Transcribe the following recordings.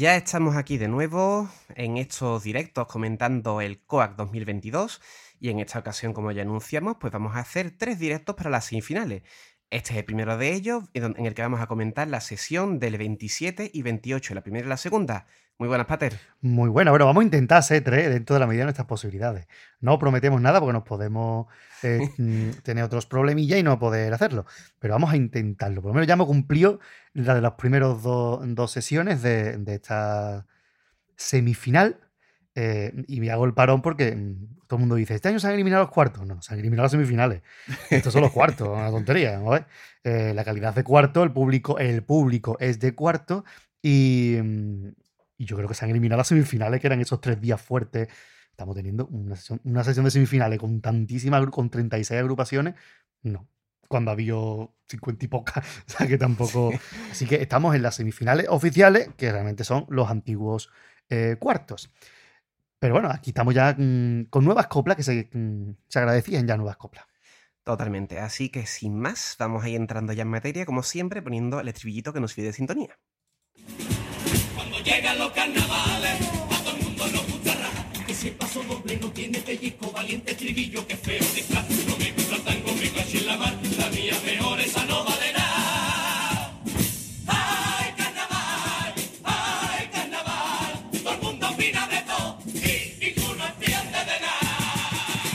Ya estamos aquí de nuevo en estos directos comentando el COAC 2022 y en esta ocasión, como ya anunciamos, pues vamos a hacer tres directos para las semifinales. Este es el primero de ellos, en el que vamos a comentar la sesión del 27 y 28, la primera y la segunda. Muy buenas, Pater. Muy buenas. Bueno, vamos a intentar hacer tres dentro de la medida de nuestras posibilidades. No prometemos nada porque nos podemos eh, mm, tener otros problemillas y no poder hacerlo. Pero vamos a intentarlo. Por lo menos ya hemos cumplido la de las primeras dos sesiones de, esta semifinal. Eh, y me hago el parón porque mm, todo el mundo dice, este año se han eliminado los cuartos. No, se han eliminado las semifinales. Estos son los cuartos, una tontería. Eh, la calidad de cuarto, el público, el público es de cuarto y, mm, y yo creo que se han eliminado las semifinales, que eran esos tres días fuertes. Estamos teniendo una sesión, de semifinales con tantísimas, con 36 agrupaciones. No, cuando había 50 y pocas. O sea que tampoco. Así que estamos en las semifinales oficiales, que realmente son los antiguos eh, cuartos. Pero bueno, aquí estamos ya mm, con nuevas coplas que se, mm, se agradecían ya nuevas coplas. Totalmente. Así que sin más, vamos a ir entrando ya en materia, como siempre, poniendo el estribillito que nos pide sintonía llegan los carnavales, a todo el mundo nos gusta. Que si paso doble no tiene pellizco, valiente estribillo, que feo de No me gusta tango, me caché en la mar, la mía mejor, esa no vale nada. ¡Ay, carnaval! ¡Ay, carnaval! Todo el mundo opina de todo y ninguno entiende de nada.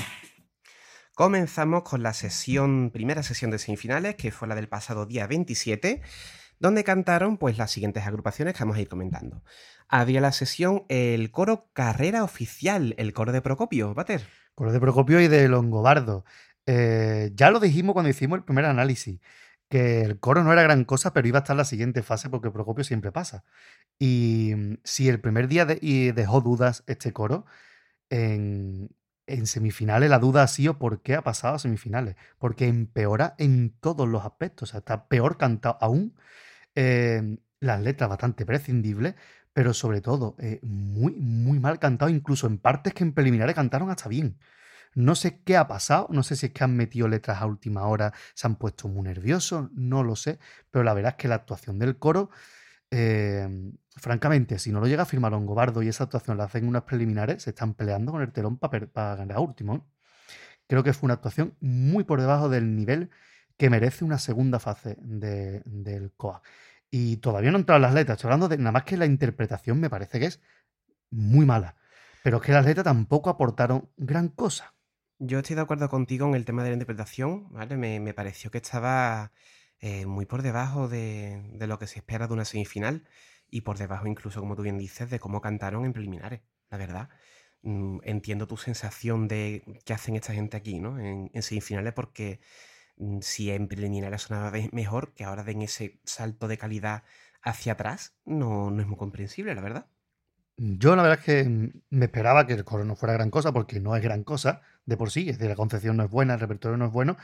Comenzamos con la sesión, primera sesión de semifinales, que fue la del pasado día 27 donde cantaron pues las siguientes agrupaciones que vamos a ir comentando. Había la sesión el coro Carrera Oficial, el coro de Procopio, Bater. Coro de Procopio y de Longobardo. Eh, ya lo dijimos cuando hicimos el primer análisis, que el coro no era gran cosa, pero iba a estar la siguiente fase porque Procopio siempre pasa. Y mm, si el primer día dejó dudas este coro, en, en semifinales la duda ha sido por qué ha pasado a semifinales. Porque empeora en todos los aspectos. O sea, está peor cantado aún Em, las letras bastante prescindibles, pero sobre todo eh, muy, muy mal cantado, incluso en partes que en preliminares cantaron hasta bien. No sé qué ha pasado, no sé si es que han metido letras a última hora, se han puesto muy nerviosos, no lo sé, pero la verdad es que la actuación del coro, em, francamente, si no lo llega a firmar Longobardo y esa actuación la hacen unas preliminares, se están peleando con el telón para ganar a último. Creo que fue una actuación muy por debajo del nivel que merece una segunda fase del COA. Y todavía no he entrado en las letras, estoy hablando de nada más que la interpretación me parece que es muy mala. Pero es que las letras tampoco aportaron gran cosa. Yo estoy de acuerdo contigo en el tema de la interpretación, ¿vale? Me, pareció que estaba eh, muy por debajo de, de, lo que se espera de una semifinal y por debajo incluso, como tú bien dices, de cómo cantaron en preliminares, la verdad. Mm, entiendo tu sensación de qué hacen esta gente aquí, ¿no? En, semifinales porque si en preliminares sonaba mejor, que ahora den ese salto de calidad hacia atrás, no, no es muy comprensible, la verdad. Yo la verdad es que mm, me esperaba que el coro no fuera gran cosa, porque no es gran cosa de por sí, es decir, la concepción no es buena, el repertorio no es bueno,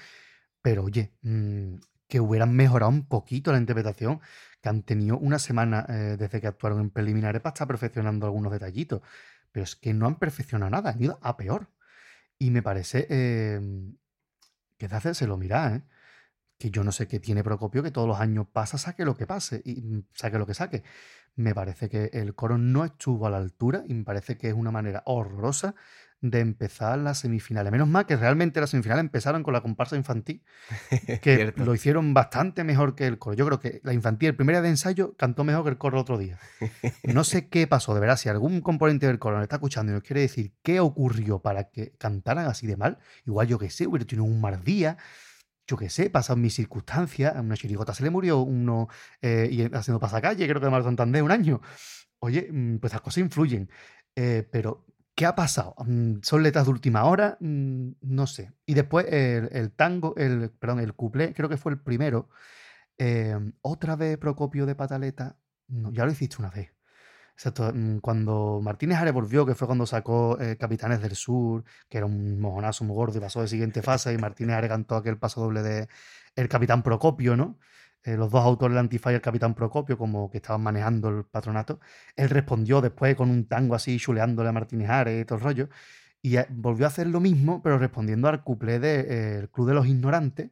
pero oye, mm, que hubieran mejorado un poquito la interpretación, que han tenido una semana eh, desde que actuaron en preliminares para estar perfeccionando algunos detallitos, pero es que no han perfeccionado nada, han ido a peor. Y me parece em, que de hacérselo mirar, ¿eh? que yo no sé qué tiene Procopio, que todos los años pasa, saque lo que pase y mm, saque lo que saque. Me parece que el coro no estuvo a la altura y me parece que es una manera horrorosa de empezar las semifinales. Menos mal que realmente las semifinales empezaron con la comparsa infantil, que lo hicieron bastante mejor que el coro. Yo creo que la infantil, el primer día de ensayo, cantó mejor que el coro el otro día. No sé qué pasó, de verdad, si algún componente del coro nos está escuchando y nos quiere decir qué ocurrió para que cantaran así de mal, igual yo que sé, hubiera tenido un mal día, yo qué sé, pasaron mis circunstancias, a una chirigota se le murió uno eh, y haciendo pasacalle, creo que de Mar Santander un año. Oye, mm, pues las cosas influyen. Eh, pero ¿Qué ha pasado? Mm, ¿Son letras de última hora? Mm, no sé. Y después el, tango, el, perdón, el cuplé, creo que fue el primero. Em, otra vez Procopio de Pataleta. Ya lo hiciste una vez. Exacto. Mm, cuando Martínez Ares volvió, que fue cuando sacó eh, Capitanes del Sur, que era un mojonazo muy gordo y pasó de siguiente fase, y Martínez Ares cantó aquel paso doble de El Capitán Procopio, ¿no? Eh, los dos autores del Antify y el capitán Procopio, como que estaban manejando el patronato, él respondió después con un tango así, chuleándole a Martínez Ares y todo el rollo, y volvió a hacer lo mismo, pero respondiendo al cuplé del de, eh, Club de los Ignorantes,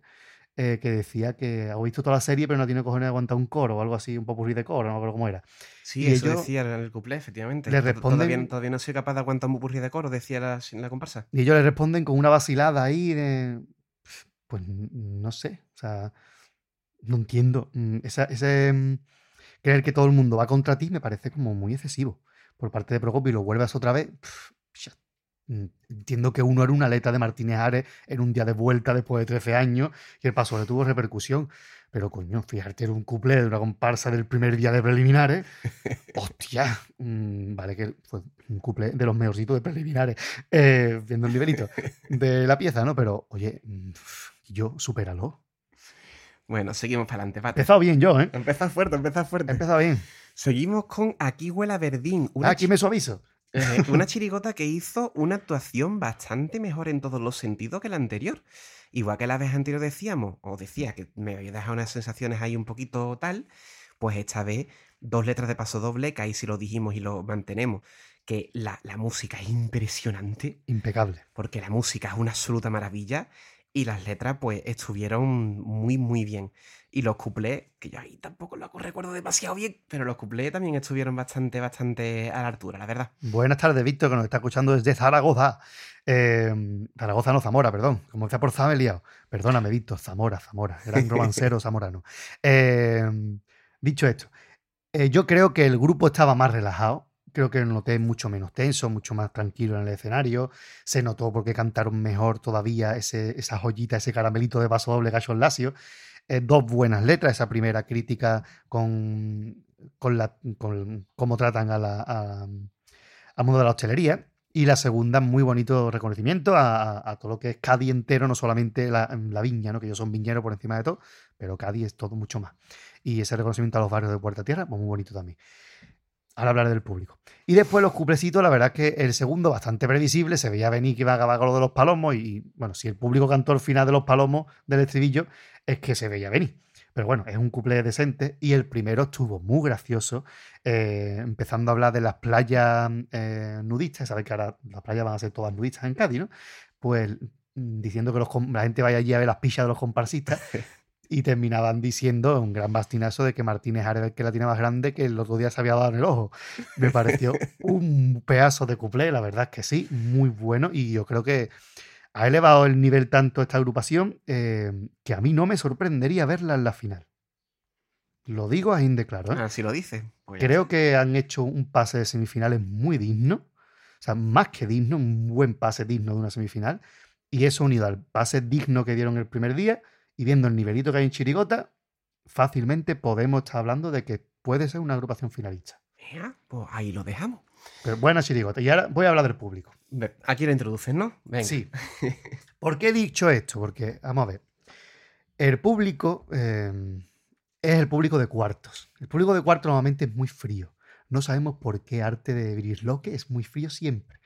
eh, que decía que ha visto toda la serie, pero no tiene cojones de aguantar un coro o algo así, un popurrí de coro, no me acuerdo cómo era. Sí, Y eso ellos decía el cuplé, efectivamente. le responden- Todavía, todavía no soy capaz de aguantar un popurrí de coro, decía la, la comparsa. Y ellos le responden con una vacilada ahí de. Pues no sé. O sea, no entiendo. Mm, Esa- ese mm, creer que todo el mundo va contra ti me parece como muy excesivo. Por parte de Procopio y lo vuelvas otra vez. Mm, Entiendo que uno era una letra de Martínez Ares en un día de vuelta después de 13 años y el paso le tuvo repercusión. Pero coño, fíjate, era un cuplé de una comparsa del primer día de preliminares. Hostia, vale que fue un cuplé de los mejorcitos de preliminares, eh, viendo el nivelito de la pieza, ¿no? Pero, oye, yo, supéralo. Bueno, seguimos para adelante, He empezado bien yo, ¿eh? Empezar fuerte, empezar He fuerte. empezado bien. Seguimos con Aquí huele a Verdín. Una, Aquí me suavizo. eh, una chirigota que hizo una actuación bastante mejor en todos los sentidos que la anterior. Igual que la vez anterior decíamos, o decía que me había dejado unas sensaciones ahí un poquito tal, pues esta vez dos letras de paso doble, que ahí sí lo dijimos y lo mantenemos, que la, la música es impresionante, Impecable. porque la música es una absoluta maravilla y las letras pues estuvieron muy muy bien. Y los cuplés, que yo ahí tampoco los recuerdo demasiado bien, pero los cuplés también estuvieron bastante, bastante a la altura, la verdad. Buenas tardes, Víctor, que nos está escuchando desde Zaragoza. Eh, Zaragoza, no, Zamora, perdón. Como decía por Zara, me he liado. Perdóname, Víctor, Zamora, Zamora. Gran romancero zamorano. Eh, dicho esto, eh, yo creo que el grupo estaba más relajado. Creo que lo noté mucho menos tenso, mucho más tranquilo en el escenario. Se notó porque cantaron mejor todavía ese, esa joyita, ese caramelito de paso doble Gallo Lacio. Eh, dos buenas letras. Esa primera crítica con, con, la, con cómo tratan a la, a- mundo de la hostelería. Y la segunda, muy bonito reconocimiento a, todo lo que es Cádiz entero, no solamente la, la viña, ¿no? que ellos son viñeros por encima de todo, pero Cádiz es todo mucho más. Y ese reconocimiento a los barrios de Puerta Tierra, pues muy bonito también. Ahora hablar del público. Y después los cuplecitos, la verdad es que el segundo bastante previsible, se veía venir que iba a acabar con lo de los palomos y, bueno, si el público cantó el final de los palomos del estribillo, es que se veía venir. Pero bueno, es un cuplé decente y el primero estuvo muy gracioso, eh, empezando a hablar de las playas eh, nudistas, sabéis que ahora las playas van a ser todas nudistas en Cádiz, ¿no? Pues mm, diciendo que la gente vaya allí a ver las pillas de los comparsistas y terminaban diciendo un gran bastinazo de que Martínez el que la tiene más grande que el otro día se había dado en el ojo. Me pareció un pedazo de cuplé, la verdad es que sí, muy bueno y yo creo que ha elevado el nivel tanto esta agrupación eh, que a mí no me sorprendería verla en la final. Lo digo a de claro. ¿eh? Así lo dice. Pues Creo que han hecho un pase de semifinales muy digno. O sea, más que digno, un buen pase digno de una semifinal. Y eso unido al pase digno que dieron el primer día y viendo el nivelito que hay en Chirigota, fácilmente podemos estar hablando de que puede ser una agrupación finalista. Venga, pues ahí lo dejamos. Pero buena Chirigota. Y ahora voy a hablar del público. Aquí lo introduces, ¿no? Venga. Sí. ¿Por qué he dicho esto? Porque, vamos a ver, el público eh, es el público de cuartos. El público de cuartos normalmente es muy frío. No sabemos por qué arte de Brisloque es muy frío siempre.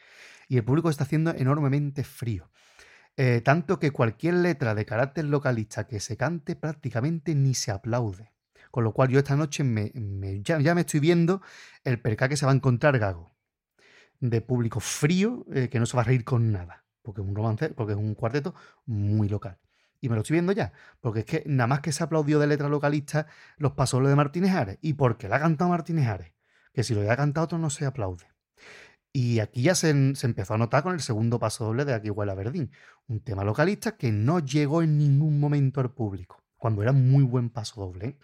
Y el público está haciendo enormemente frío. Eh, tanto que cualquier letra de carácter localista que se cante prácticamente ni se aplaude. Con lo cual yo esta noche me, me- ya, ya me estoy viendo el perca que se va a encontrar Gago. De público frío eh, que no se va a reír con nada. Porque es un romance, porque es un cuarteto muy local. Y me lo estoy viendo ya. Porque es que nada más que se aplaudió de letra localista los pasos de Martínez Ares. Y porque la ha cantado Martínez Ares. Que si lo hubiera cantado otro no se aplaude. Y aquí ya se, se empezó a notar con el segundo paso doble de Aquí huele a Verdín. Un tema localista que no llegó en ningún momento al público. Cuando era muy buen paso doble. ¿eh?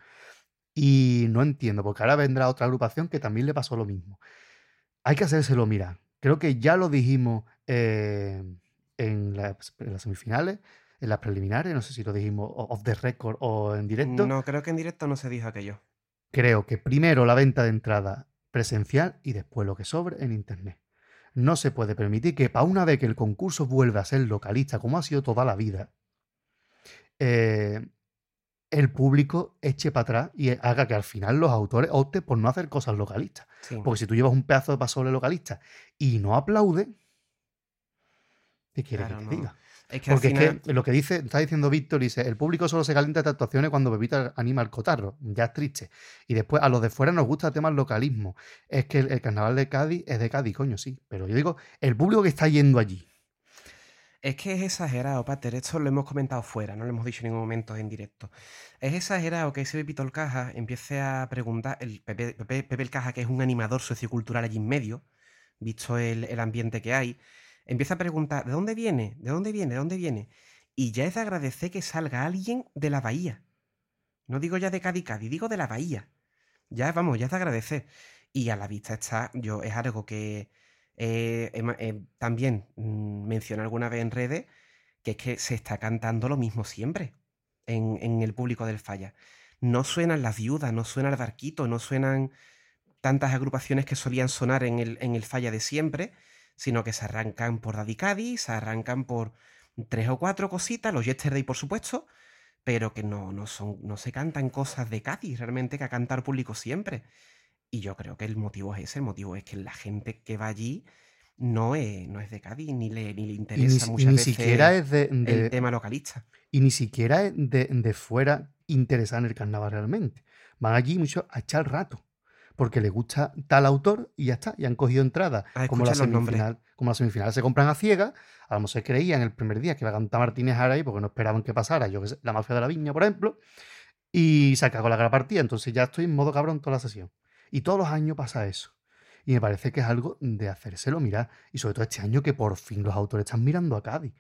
Y no entiendo, porque ahora vendrá otra agrupación que también le pasó lo mismo. Hay que hacérselo mirar. Creo que ya lo dijimos eh, en, las, en las semifinales, en las preliminares, no sé si lo dijimos off the record o en directo. No, creo que en directo no se dijo aquello. Creo que primero la venta de entrada presencial y después lo que sobre en internet. No se puede permitir que para una vez que el concurso vuelva a ser localista, como ha sido toda la vida, eh, el público eche para atrás y haga que al final los autores opten por no hacer cosas localistas. Sí. Porque si tú llevas un pedazo de pasoble localista y no aplaude, ¿qué quieres Claro, que te no. diga? Es que Porque final... es que lo que dice, está diciendo Víctor, dice, el público solo se calienta de actuaciones cuando Pepita anima el cotarro. Ya es triste. Y después, a los de fuera nos gusta el tema del localismo. Es que el, el carnaval de Cádiz es de Cádiz, coño, sí. Pero yo digo, el público que está yendo allí. Es que es exagerado, Pater. Esto lo hemos comentado fuera, no lo hemos dicho en ningún momento en directo. Es exagerado que ese Pepito el Caja empiece a preguntar, el Pepe, Pepe- Pepe el Caja, que es un animador sociocultural allí en medio, visto el, el ambiente que hay, empieza a preguntar, ¿de dónde viene? ¿De dónde viene? ¿De dónde viene? Y ya es de agradecer que salga alguien de la bahía. No digo ya de Cádiz, Cádiz, digo de la bahía. Ya, vamos, ya es de agradecer. Y a la vista está, yo, es algo que eh, eh, también mm, mencioné alguna vez en redes, que es que se está cantando lo mismo siempre en, en el público del Falla. No suenan las viudas, no suena el barquito, no suenan tantas agrupaciones que solían sonar en el, en el Falla de siempre, sino que se arrancan por Daddy Cádiz, se arrancan por tres o cuatro cositas, los Yesterday por supuesto, pero que no, no, son, no se cantan cosas de Cádiz realmente que ha cantado el público siempre. Y yo creo que el motivo es ese, el motivo es que la gente que va allí no es, no es de Cádiz, ni le, ni ni, interesa y muchas ni veces siquiera es de, el tema localista. y ni siquiera es de, de fuera interesada en el carnaval realmente. Van allí mucho a echar rato. Porque les gusta tal autor y ya está. Y han cogido entradas. A Como la, semifinal, como la semifinal se compran a ciegas. A lo mejor se creían el primer día que iba a cantar Martínez Aray porque no esperaban que pasara, yo que sé, la mafia de la viña, por ejemplo. Y se acabó la gran partida. Entonces ya estoy en modo cabrón toda la sesión. Y todos los años pasa eso. Y me parece que es algo de hacérselo mirar. Y sobre todo este año que por fin los autores están mirando a Cádiz.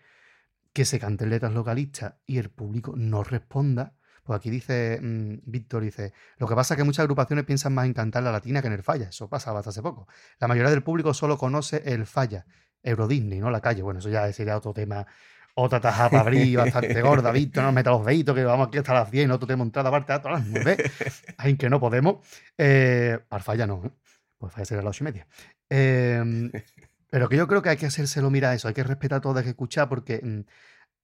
Que se canten letras localistas y el público no responda. Pues aquí dice mm, Víctor, dice, lo que pasa es que muchas agrupaciones piensan más en cantar la latina que en el falla. Eso pasaba hasta hace poco. La mayoría del público solo conoce el falla. Euro Disney, ¿no? La calle. Bueno, eso ya sería otro tema. Otra taja para abrir bastante gorda, Víctor, no nos meta los deditos, que vamos aquí hasta las 10 y nosotros tenemos entrada aparte a todas las 9. Ay, que no podemos. Eh, para falla no, ¿eh? Pues falla sería a las 8 y media. Eh, pero que yo creo que hay que hacérselo mirar eso, hay que respetar todo, hay que escuchar, porque mm,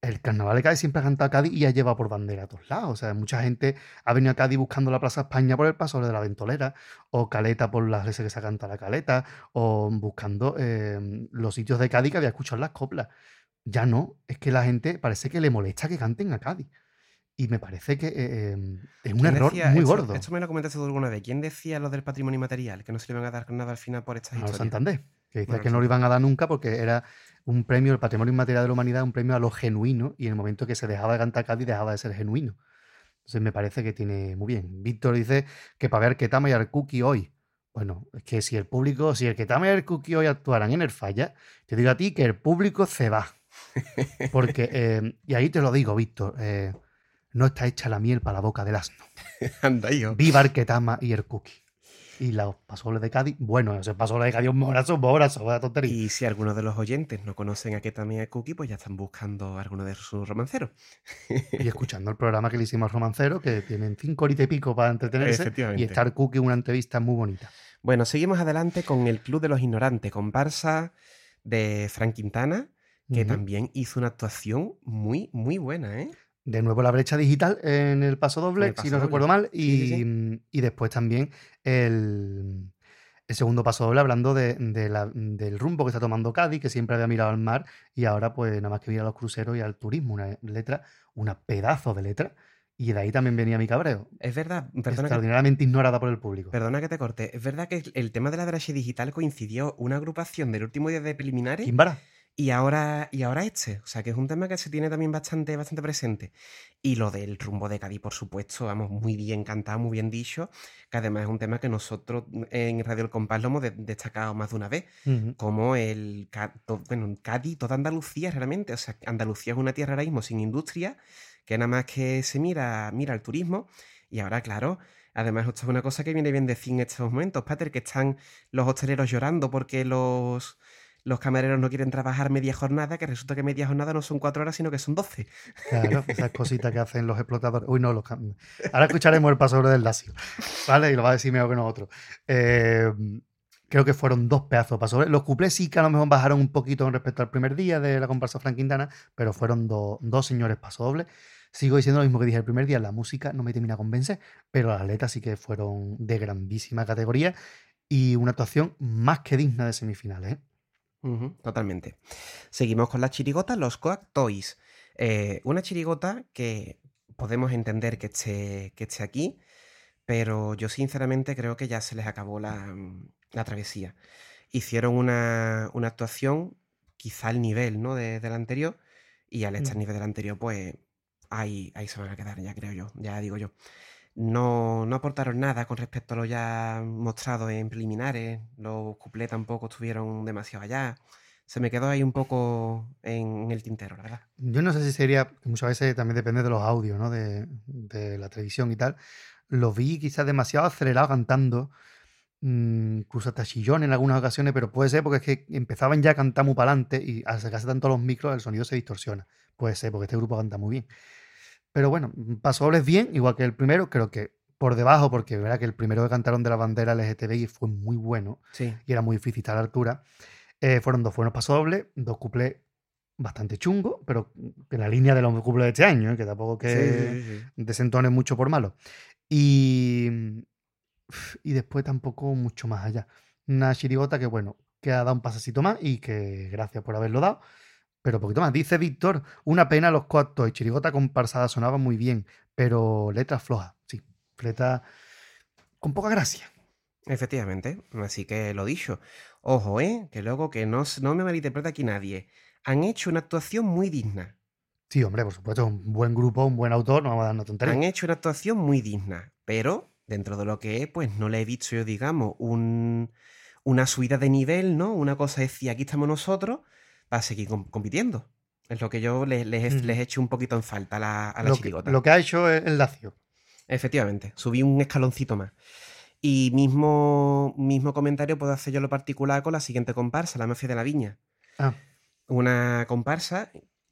el carnaval de Cádiz siempre ha cantado a Cádiz y ha llevado por bandera a todos lados. O sea, mucha gente ha venido a Cádiz buscando la Plaza España por el paso de la Ventolera, o Caleta por las veces que se canta la Caleta, o buscando eh, los sitios de Cádiz que había escuchado las coplas. Ya no, es que la gente parece que le molesta que canten a Cádiz. Y me parece que eh, eh, es un ¿Quién error decía muy esto- gordo. Esto me lo comentaste tú alguna vez. ¿Quién decía lo del patrimonio inmaterial? Que no se le van a dar nada al final por estas Manuel historias. Santander, que Manuel que no lo iban a dar nunca porque era un premio, el patrimonio inmaterial de la humanidad, un premio a lo genuino, y en el momento que se dejaba de cantar Cádiz dejaba de ser genuino. Entonces me parece que tiene muy bien. Víctor dice que para ver Ketama y Arkuki hoy. Bueno, es que si el público, si el Ketama y Arkuki hoy actuaran en el falla, te digo a ti que el público se va. Porque, eh, y ahí te lo digo, Víctor, eh, no está hecha la miel para la boca del asno. Anda, hijo. Viva Arquetama y el Cookie. Y los pasoles de Cádiz, bueno, ese pasoles de Cádiz, un morazo, un morazo, vaya tontería. Y si algunos de los oyentes no conocen a qué también es Cookie, pues ya están buscando alguno de sus romanceros. Y escuchando el programa que le hicimos al romancero, que tienen cinco horitas y pico para entretenerse. Efectivamente. Y estar Cookie, una entrevista muy bonita. Bueno, seguimos adelante con el Club de los Ignorantes, comparsa de Frank Quintana, que también hizo una actuación muy, muy buena, ¿eh? De nuevo la brecha digital en el paso doble, el paso si no doble. recuerdo mal. Y, Sí, sí, y después también el, el segundo paso doble hablando de, de la- del rumbo que está tomando Cádiz, que siempre había mirado al mar y ahora pues nada más que mira a los cruceros y al turismo. Una letra, una pedazo de letra. Y de ahí también venía mi cabreo. Es verdad, que, extraordinariamente ignorada por el público. perdona que te corte, es verdad que el tema de la brecha digital coincidió una agrupación del último día de preliminares Kimbara. Y ahora, y ahora este. O sea, que es un tema que se tiene también bastante, bastante presente. Y lo del rumbo de Cádiz, por supuesto, vamos, muy bien cantado, muy bien dicho, que además es un tema que nosotros en Radio El Compás lo hemos de- destacado más de una vez, como el, bueno, Cádiz, toda Andalucía realmente. O sea, Andalucía es una tierra ahora mismo sin industria, que nada más que se mira, mira el turismo. Y ahora, claro, además esto es una cosa que viene bien decir en estos momentos, Pater, que están los hosteleros llorando porque los, los camareros no quieren trabajar media jornada, que resulta que media jornada no son cuatro horas, sino que son doce. Claro, esas cositas que hacen los explotadores. Uy, no, los cam- Ahora escucharemos el paso doble del Lazio. ¿Vale? Y lo va a decir mejor que nosotros. Eh, creo que fueron dos pedazos de paso. Los cuplés sí que a lo mejor bajaron un poquito con respecto al primer día de la comparsa Frank Quintana, pero fueron do- dos señores paso doble. Sigo diciendo lo mismo que dije el primer día, la música no me termina de convencer, pero las letras sí que fueron de grandísima categoría y una actuación más que digna de semifinales. ¿eh? Totalmente. Seguimos con las chirigotas, los Coac Toys. Eh, una chirigota que podemos entender que esté, que esté aquí, pero yo sinceramente creo que ya se les acabó la, la travesía. Hicieron una, una actuación, quizá al nivel ¿no? de, de la anterior, Y al estar Mm. nivel del anterior, pues ahí, ahí se van a quedar, ya creo yo, ya digo yo. No, no aportaron nada con respecto a lo ya mostrado en preliminares. Los cuplés tampoco estuvieron demasiado allá. Se me quedó ahí un poco en el tintero, la verdad. Yo no sé si sería, muchas veces también depende de los audios, ¿no? De, de la televisión y tal. Los vi quizás demasiado acelerados cantando, mm, incluso hasta chillón en algunas ocasiones, pero puede ser porque es que empezaban ya a cantar muy para adelante y al sacarse tanto los micros el sonido se distorsiona. Puede ser porque este grupo canta muy bien. Pero bueno, pasobles bien, igual que el primero, creo que por debajo, porque verá que el primero que cantaron de la bandera LGTBI fue muy bueno Sí. y era muy difícil estar a la altura. Eh, fueron dos buenos pasobles, dos cuplés bastante chungos, pero en la línea de los cuplés de este año, ¿eh? que tampoco que Sí, mucho por malo. Y, y después tampoco mucho más allá. Una chirigota que, bueno, que ha dado un pasecito más y que gracias por haberlo dado. Pero poquito más. Dice Víctor, una pena los coactos y chirigota comparsada sonaba muy bien, pero letras flojas. Sí, letra con poca gracia. Efectivamente, así que lo dicho. Ojo, ¿eh? Que luego que no, no me malinterpreta aquí nadie. Han hecho una actuación muy digna. Sí, hombre, por supuesto, es un buen grupo, un buen autor, no vamos a dar una tontería. Han hecho una actuación muy digna, pero dentro de lo que es, pues no le he visto yo, digamos, un, una subida de nivel, ¿no? Una cosa es decir, aquí estamos nosotros para seguir com- compitiendo. Es lo que yo les, les, hecho un poquito en falta a la, a la lo, que, chirigota. lo que ha hecho es el Lacio. Efectivamente, subí un escaloncito más. Y mismo, mismo comentario puedo hacer yo lo particular con la siguiente comparsa, la Mafia de la Viña. Ah, Una comparsa,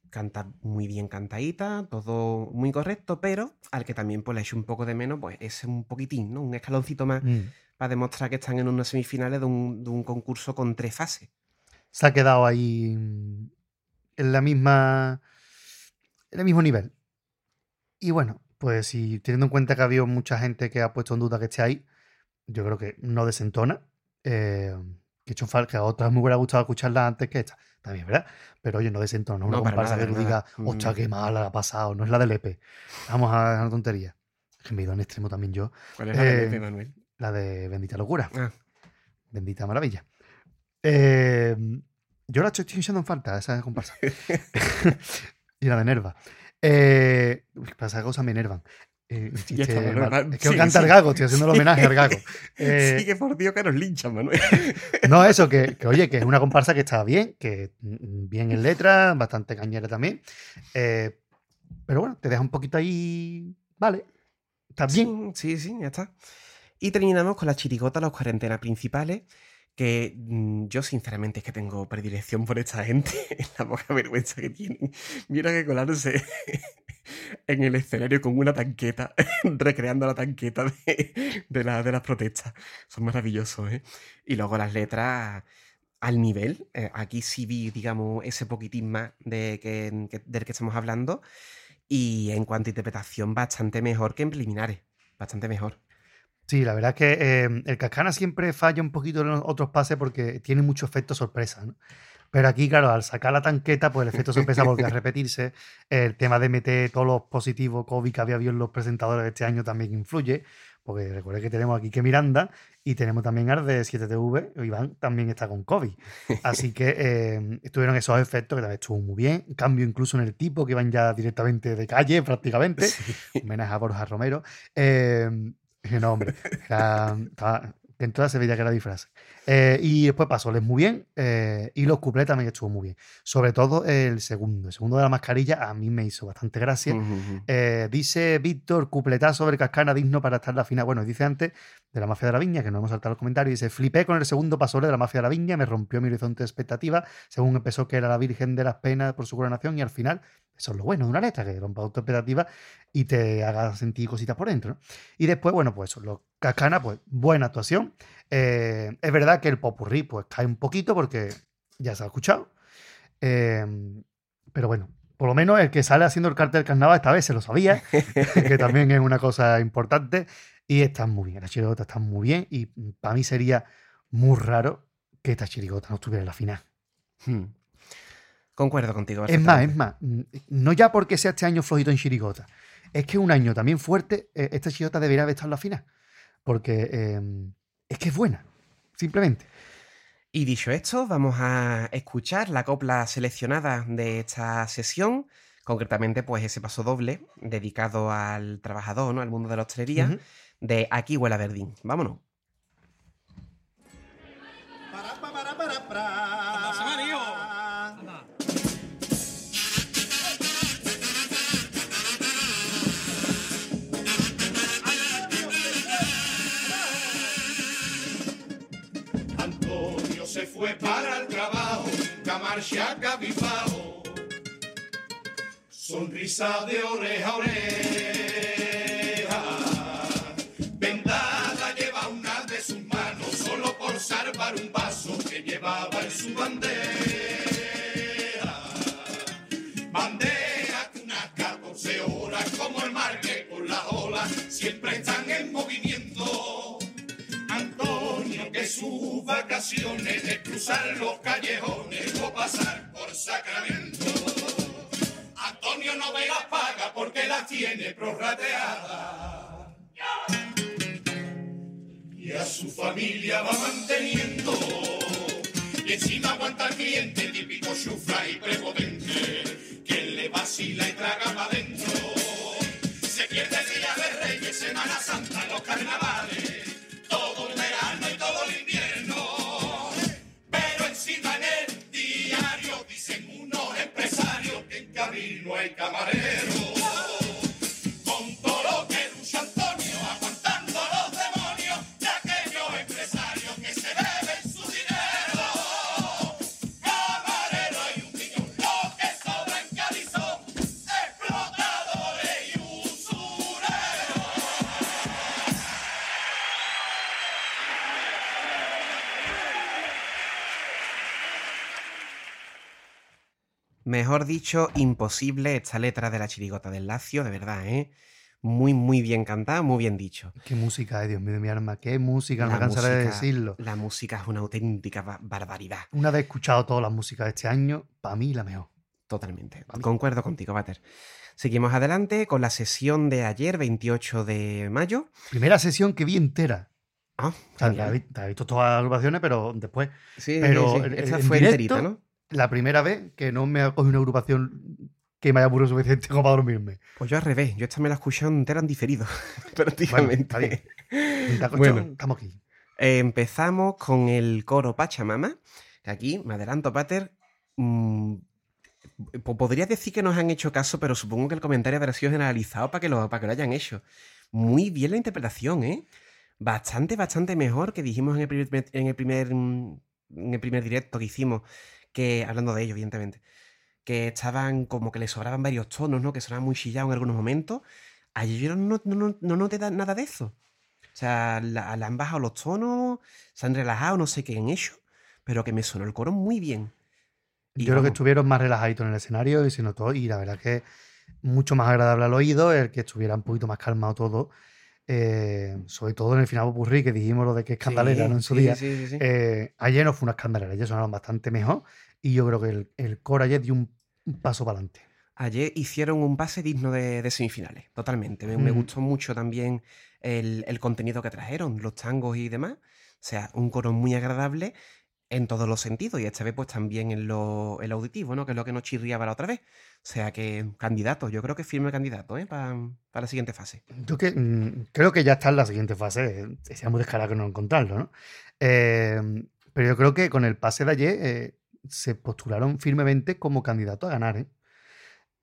canta muy bien cantadita, todo muy correcto, pero al que también pues, le echo un poco de menos, pues es un poquitín, ¿no? Un escaloncito más mm. para demostrar que están en unas semifinales de un, de un concurso con tres fases. Se ha quedado ahí en la misma en el mismo nivel. Y bueno, pues si teniendo en cuenta que ha habido mucha gente que ha puesto en duda que esté ahí, yo creo que no desentona. Eh, que he hecho que a otras me hubiera gustado escucharla antes que esta. También, ¿verdad? Pero oye, no desentona, una No, para comparsa nada, que tú digas, hostia, Mm. qué mala la ha pasado, no es la del EP. Vamos a la tontería. Que me he ido en extremo también yo. ¿Cuál es la de Pepe Manuel? La de Bendita Locura. Ah, Bendita maravilla. Eh, yo la estoy echando en falta, esa comparsa. y la de Nerva. Eh, pasa cosas me enervan. Eh, chiste está, Manuel, es que sigue, canta el sigue. gago, estoy haciendo el homenaje al gago. Eh, sí, que por Dios que nos linchan, Manuel. no, eso, que, que, oye, que es una comparsa que está bien, que mm, bien en letra, bastante cañera también. Eh, pero bueno, te deja un poquito ahí. Vale. Está bien. Sí, sí, sí, ya está. Y terminamos con la chirigota, las cuarentenas principales, que mm, yo sinceramente es que tengo predilección por esta gente, la poca vergüenza que tienen. Mira que colarse en el escenario con una tanqueta, recreando la tanqueta de, la- de las protestas. Son maravillosos, ¿eh? Y luego las letras al nivel. eh, aquí sí vi, digamos, ese poquitín más de que, que- del que estamos hablando. Y en cuanto a interpretación, bastante mejor que en preliminares. Bastante mejor. Sí, la verdad es que eh, el Cascana siempre falla un poquito en los otros pases porque tiene mucho efecto sorpresa, ¿no? Pero aquí, claro, al sacar la tanqueta, pues el efecto sorpresa vuelve a repetirse. El tema de meter todos los positivos COVID que había habido en los presentadores de este año también influye. Porque recuerde que tenemos aquí que Miranda y tenemos también al de 7TV. Iván también está con COVID. Así que eh, estuvieron esos efectos que también estuvo muy bien. Cambio incluso en el tipo, que iban ya directamente de calle prácticamente. Homenaje a Borja Romero. Eh, no, hombre. Era, estaba- en toda se veía que era disfraz. Eh, y después pasó les muy bien. eh, y los cuplés también estuvo muy bien. Sobre todo el segundo. El segundo de la mascarilla a mí me hizo bastante gracia. Eh, dice Víctor, cupletazo sobre Cascana, digno para estar en la final. Bueno, dice antes de la Mafia de la Viña, que no hemos saltado los comentarios, dice, flipé con el segundo pasoble de la Mafia de la Viña, me rompió mi horizonte de expectativa, según empezó que era la Virgen de las Penas por su coronación, y al final, eso es lo bueno de una letra, que rompa tu expectativa y te haga sentir cositas por dentro. ¿no? Y después, bueno, pues los Cascana, pues buena actuación. Eh, es verdad que el popurrí, pues cae un poquito porque ya se ha escuchado. Eh, pero bueno, por lo menos el que sale haciendo el cartel carnaval esta vez se lo sabía, que también es una cosa importante. Y están muy bien, las chirigotas están muy bien. Y para mí sería muy raro que esta chirigota no estuviera en la final. Hmm. Concuerdo contigo. Es más, es más, mm, no ya porque sea este año flojito en chirigota, es que un año también fuerte, eh, esta chirigota debería haber estado en la final. Porque eh, es que es buena, simplemente. Y dicho esto, vamos a escuchar la copla seleccionada de esta sesión, concretamente pues ese paso doble dedicado al trabajador, ¿no? al mundo de la hostelería, de Aquí huele a Verdín. Vámonos. Para, pa, para, para, para. Fue para el trabajo, camarcha cabizbajo, sonrisa de oreja a oreja. Vendada lleva una de sus manos solo por salvar un vaso que llevaba en su bandera. Bandera que unas 14 horas como el mar que con las olas siempre están en movimiento. Sus vacaciones de cruzar los callejones o pasar por Sacramento. Antonio no ve las paga porque las tiene prorrateadas. Y a su familia va manteniendo. Y encima aguanta al cliente típico chufla y prepotente. Que le vacila y traga para adentro. Se pierde el día de Reyes, Semana Santa, los carnavales. Camarero. Mejor dicho, imposible esta letra de la chirigota del Lacio, de verdad, ¿eh? Muy, muy bien cantada, muy bien dicho. Qué música, eh, Dios mío de mi alma. Qué música, no me cansaré de música- decirlo. La música es una auténtica ba- barbaridad. Una vez escuchado todas las músicas de este año, para mí la mejor. Totalmente. Concuerdo contigo, Bater. Seguimos adelante con la sesión de ayer, 28 de mayo. Primera sesión que vi entera. Ah, O sea, la he visto todas las agrupaciones, pero después, Sí, pero sí, Esta en fue directo, enterita, ¿no? La primera vez que no me ha cogido una agrupación que me haya aburrido suficiente como para dormirme. Pues yo al revés, yo esta me la escuché entera en diferido, Bueno, está bien. prácticamente. Bueno. Estamos aquí. Eh, empezamos con el coro Pachamama. que Aquí, me adelanto, Pater. mm, po- podría decir que nos han hecho caso, pero supongo que el comentario habrá sido generalizado para que lo, para que lo hayan hecho. Muy bien la interpretación, ¿eh? Bastante, bastante mejor que dijimos en el primer, en el primer, en el primer directo que hicimos, que, hablando de ello, evidentemente, que estaban como que le sobraban varios tonos, ¿no? Que sonaban muy chillados en algunos momentos. Ayer yo no, no, no, no noté da- nada de eso. O sea, la- le han bajado los tonos, se han relajado, no sé qué han hecho, pero que me sonó el coro muy bien. Y Yo creo que estuvieron más relajaditos en el escenario y se notó, y la verdad que mucho más agradable al oído, el que estuviera un poquito más calmado todo, eh, sobre todo en el final Popurrí, que dijimos lo de que escandalera, sí, ¿no? En su sí, día. sí, sí, sí. Eh, ayer no fue una escandalera, ayer sonaron bastante mejor, y yo creo que el, el coro ayer dio un, paso para adelante. Ayer hicieron un pase digno de, de semifinales, totalmente. Me, gustó mucho también el, el contenido que trajeron, los tangos y demás. O sea, un coro muy agradable en todos los sentidos y esta vez pues también en lo, en lo auditivo, ¿no? Que es lo que nos chirriaba la otra vez. O sea que candidato, yo creo que firme candidato, ¿eh? Para la siguiente fase. Yo que, mm, creo que ya está en la siguiente fase. eh, Sería muy descarado que no encontrarlo, ¿no? Eh, pero yo creo que con el pase de ayer eh, se postularon firmemente como candidato a ganar. ¿eh?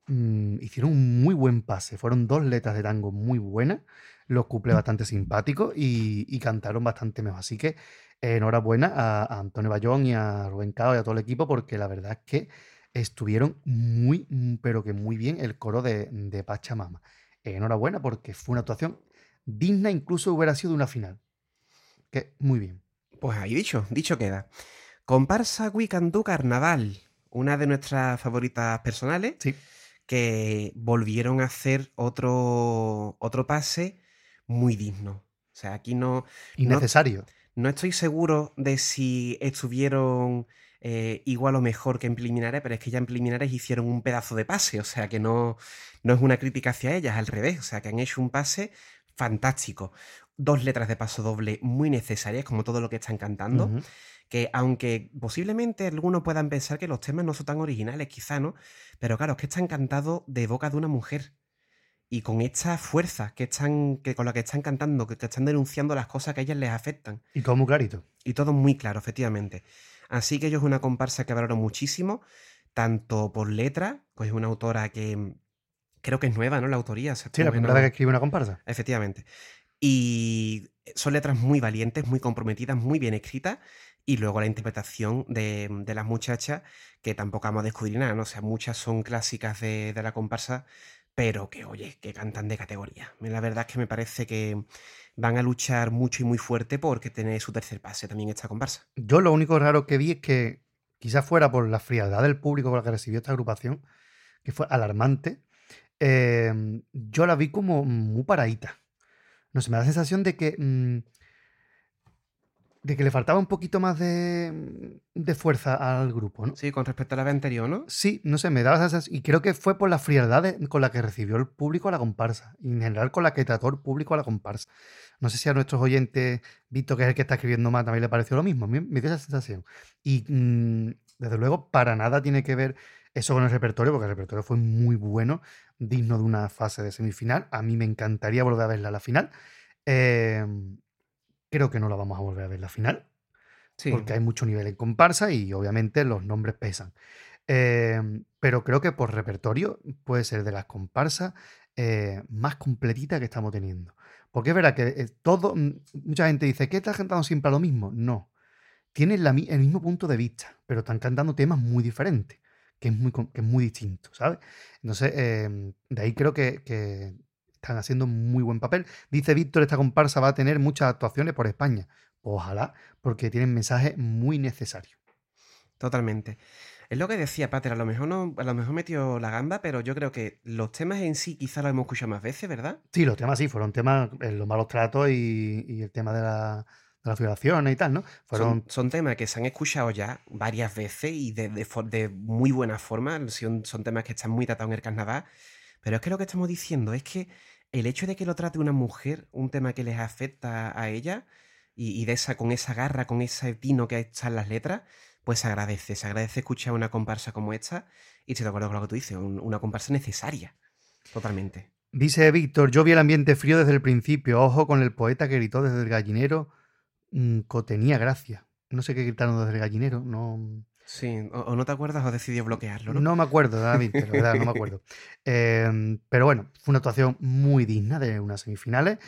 Mm, hicieron un muy buen pase. Fueron dos letras de tango muy buenas, los cuples bastante simpáticos y, y cantaron bastante mejor. Así que enhorabuena a, Antonio Bayón y a Rubén Cao y a todo el equipo porque la verdad es que estuvieron muy, mm, pero que muy bien el coro de, de Pachamama. Enhorabuena porque fue una actuación digna, incluso hubiera sido una final. Que muy bien. Pues ahí dicho, dicho queda. Comparsa Wicandú Carnaval, una de nuestras favoritas personales, Sí. que volvieron a hacer otro, otro pase muy digno. O sea, aquí no, Innecesario. no estoy seguro de si estuvieron eh, igual o mejor que en preliminares, pero es que ya en preliminares hicieron un pedazo de pase, o sea que no, no es una crítica hacia ellas, al revés, o sea que han hecho un pase fantástico. Dos letras de paso doble muy necesarias, como todo lo que están cantando, que aunque posiblemente algunos puedan pensar que los temas no son tan originales, quizá, ¿no? Pero claro, es que están cantados de boca de una mujer. Y con esta fuerza que están, que con la que están cantando, que, que están denunciando las cosas que a ellas les afectan. Y todo muy clarito. Y todo muy claro, efectivamente. Así que yo es una comparsa que valoro muchísimo, tanto por letra, pues es una autora que mm, creo que es nueva, ¿no? La autoría. Sí, la primera vez que escribe una comparsa. Efectivamente. Y son letras muy valientes, muy comprometidas, muy bien escritas. Y luego la interpretación de, de las muchachas, que tampoco vamos a descubrir nada, ¿no? O sea, muchas son clásicas de, de la comparsa, pero que, oye, que cantan de categoría. La verdad es que me parece que van a luchar mucho y muy fuerte porque tiene su tercer pase también esta comparsa. Yo lo único raro que vi es que quizás fuera por la frialdad del público con la que recibió esta agrupación, que fue alarmante, eh, yo la vi como muy paradita. No sé, me da la sensación de que, mm, de que le faltaba un poquito más de, de fuerza al grupo, ¿no? Sí, con respecto a la vez anterior, ¿no? Sí, no sé, me daba esa sensación. Y creo que fue por la frialdad de- con la que recibió el público a la comparsa. Y en general con la que trató el público a la comparsa. No sé si a nuestros oyentes, Víctor, que es el que está escribiendo más, también le pareció lo mismo. A mí me dio esa sensación. Y mm, desde luego, para nada tiene que ver eso con el repertorio, porque el repertorio fue muy bueno, digno de una fase de semifinal. A mí me encantaría volver a verla a la final. Eh, creo que no la vamos a volver a ver la final Sí. porque hay mucho nivel en comparsa y obviamente los nombres pesan. Eh, pero creo que por repertorio puede ser de las comparsas eh, más completita que estamos teniendo. Porque es verdad que eh, todo, mm, mucha gente dice que estás cantando siempre a lo mismo. No. Tienen la el mismo punto de vista, pero están cantando temas muy diferentes, que es muy, que es muy distinto, ¿sabes? Entonces, eh, de ahí creo que, que están haciendo muy buen papel. Dice Víctor, esta comparsa va a tener muchas actuaciones por España. Ojalá, porque tienen mensajes muy necesarios. Totalmente. Es lo que decía Pater, a lo mejor no, a lo mejor metió la gamba, pero yo creo que los temas en sí quizá los hemos escuchado más veces, ¿verdad? Sí, los temas sí, fueron temas, eh, los malos tratos y, y el tema de, la, de las violaciones y tal, ¿no? Fueron Son, son temas que se han escuchado ya varias veces y de, de for- de muy buena forma. Son, son temas que están muy tratados en el carnaval. Pero es que lo que estamos diciendo es que el hecho de que lo trate una mujer, un tema que les afecta a ella, y, de esa, con esa garra, con ese tino que están las letras, pues se agradece. Se agradece escuchar una comparsa como esta. Y estoy de acuerdo con lo que tú dices, un- una comparsa necesaria. Totalmente. Dice Víctor, yo vi el ambiente frío desde el principio. Ojo con el poeta que gritó desde el gallinero. mm, co- tenía gracia. No sé qué gritaron desde el gallinero. No, Sí, o, o no te acuerdas o decidió bloquearlo, ¿no? no me acuerdo, David, pero verdad, no me acuerdo. Eh, pero bueno, fue una actuación muy digna de unas semifinales.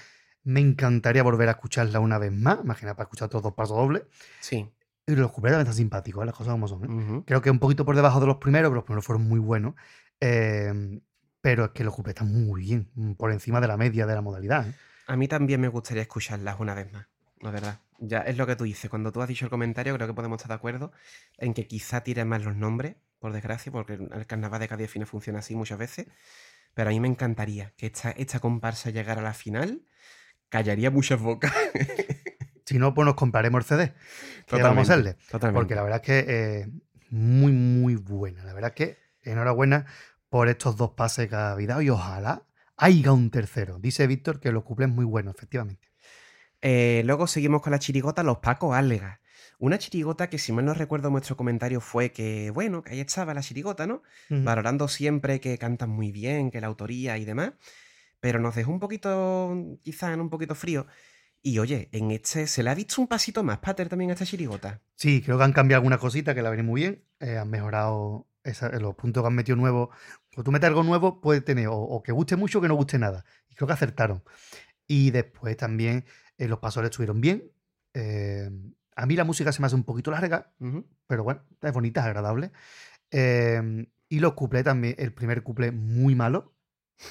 Me encantaría volver a escucharla una vez más. Imagina para escuchar todos dos pasos dobles. Sí. Y los también están simpáticos, ¿eh? las cosas como son. ¿eh? Creo que un poquito por debajo de los primeros, pero los primeros fueron muy buenos. Eh, pero es que los cuplés están muy bien, por encima de la media de la modalidad. ¿eh? A mí también me gustaría escucharlas una vez más, la verdad. Ya es lo que tú dices. Cuando tú has dicho el comentario, creo que podemos estar de acuerdo en que quizá tiren más los nombres, por desgracia, porque el carnaval de Cádiz Fines funciona así muchas veces. Pero a mí me encantaría que esta, esta comparsa llegara a la final, callaría muchas bocas. Si no, pues nos compraremos el CD. ¿Qué vamos a hacerle? Totalmente. Porque la verdad es que eh, muy, muy buena. La verdad es que enhorabuena por estos dos pases que ha habido y ojalá haya un tercero. Dice Víctor que los cuplés muy buenos, efectivamente. Eh, luego seguimos con la chirigota Los Pacos Algas. Una chirigota que, si mal no recuerdo, nuestro comentario fue que, bueno, que ahí estaba la chirigota, ¿no? Valorando siempre que cantan muy bien, que la autoría y demás, pero nos dejó un poquito, quizá en un poquito frío. Y oye, en este se le ha visto un pasito más, Pater, también a esta chirigota. Sí, creo que han cambiado alguna cosita que la viene muy bien. eh, han mejorado esa- los puntos que han metido nuevos. Cuando tú metes algo nuevo, puede tener o, o que guste mucho o que no guste nada. Y creo que acertaron. Y después también eh, los pasos estuvieron bien. eh, a mí la música se me hace un poquito larga, pero bueno, es bonita, es agradable. Eh, y los cuplés también, el primer cuplé muy malo,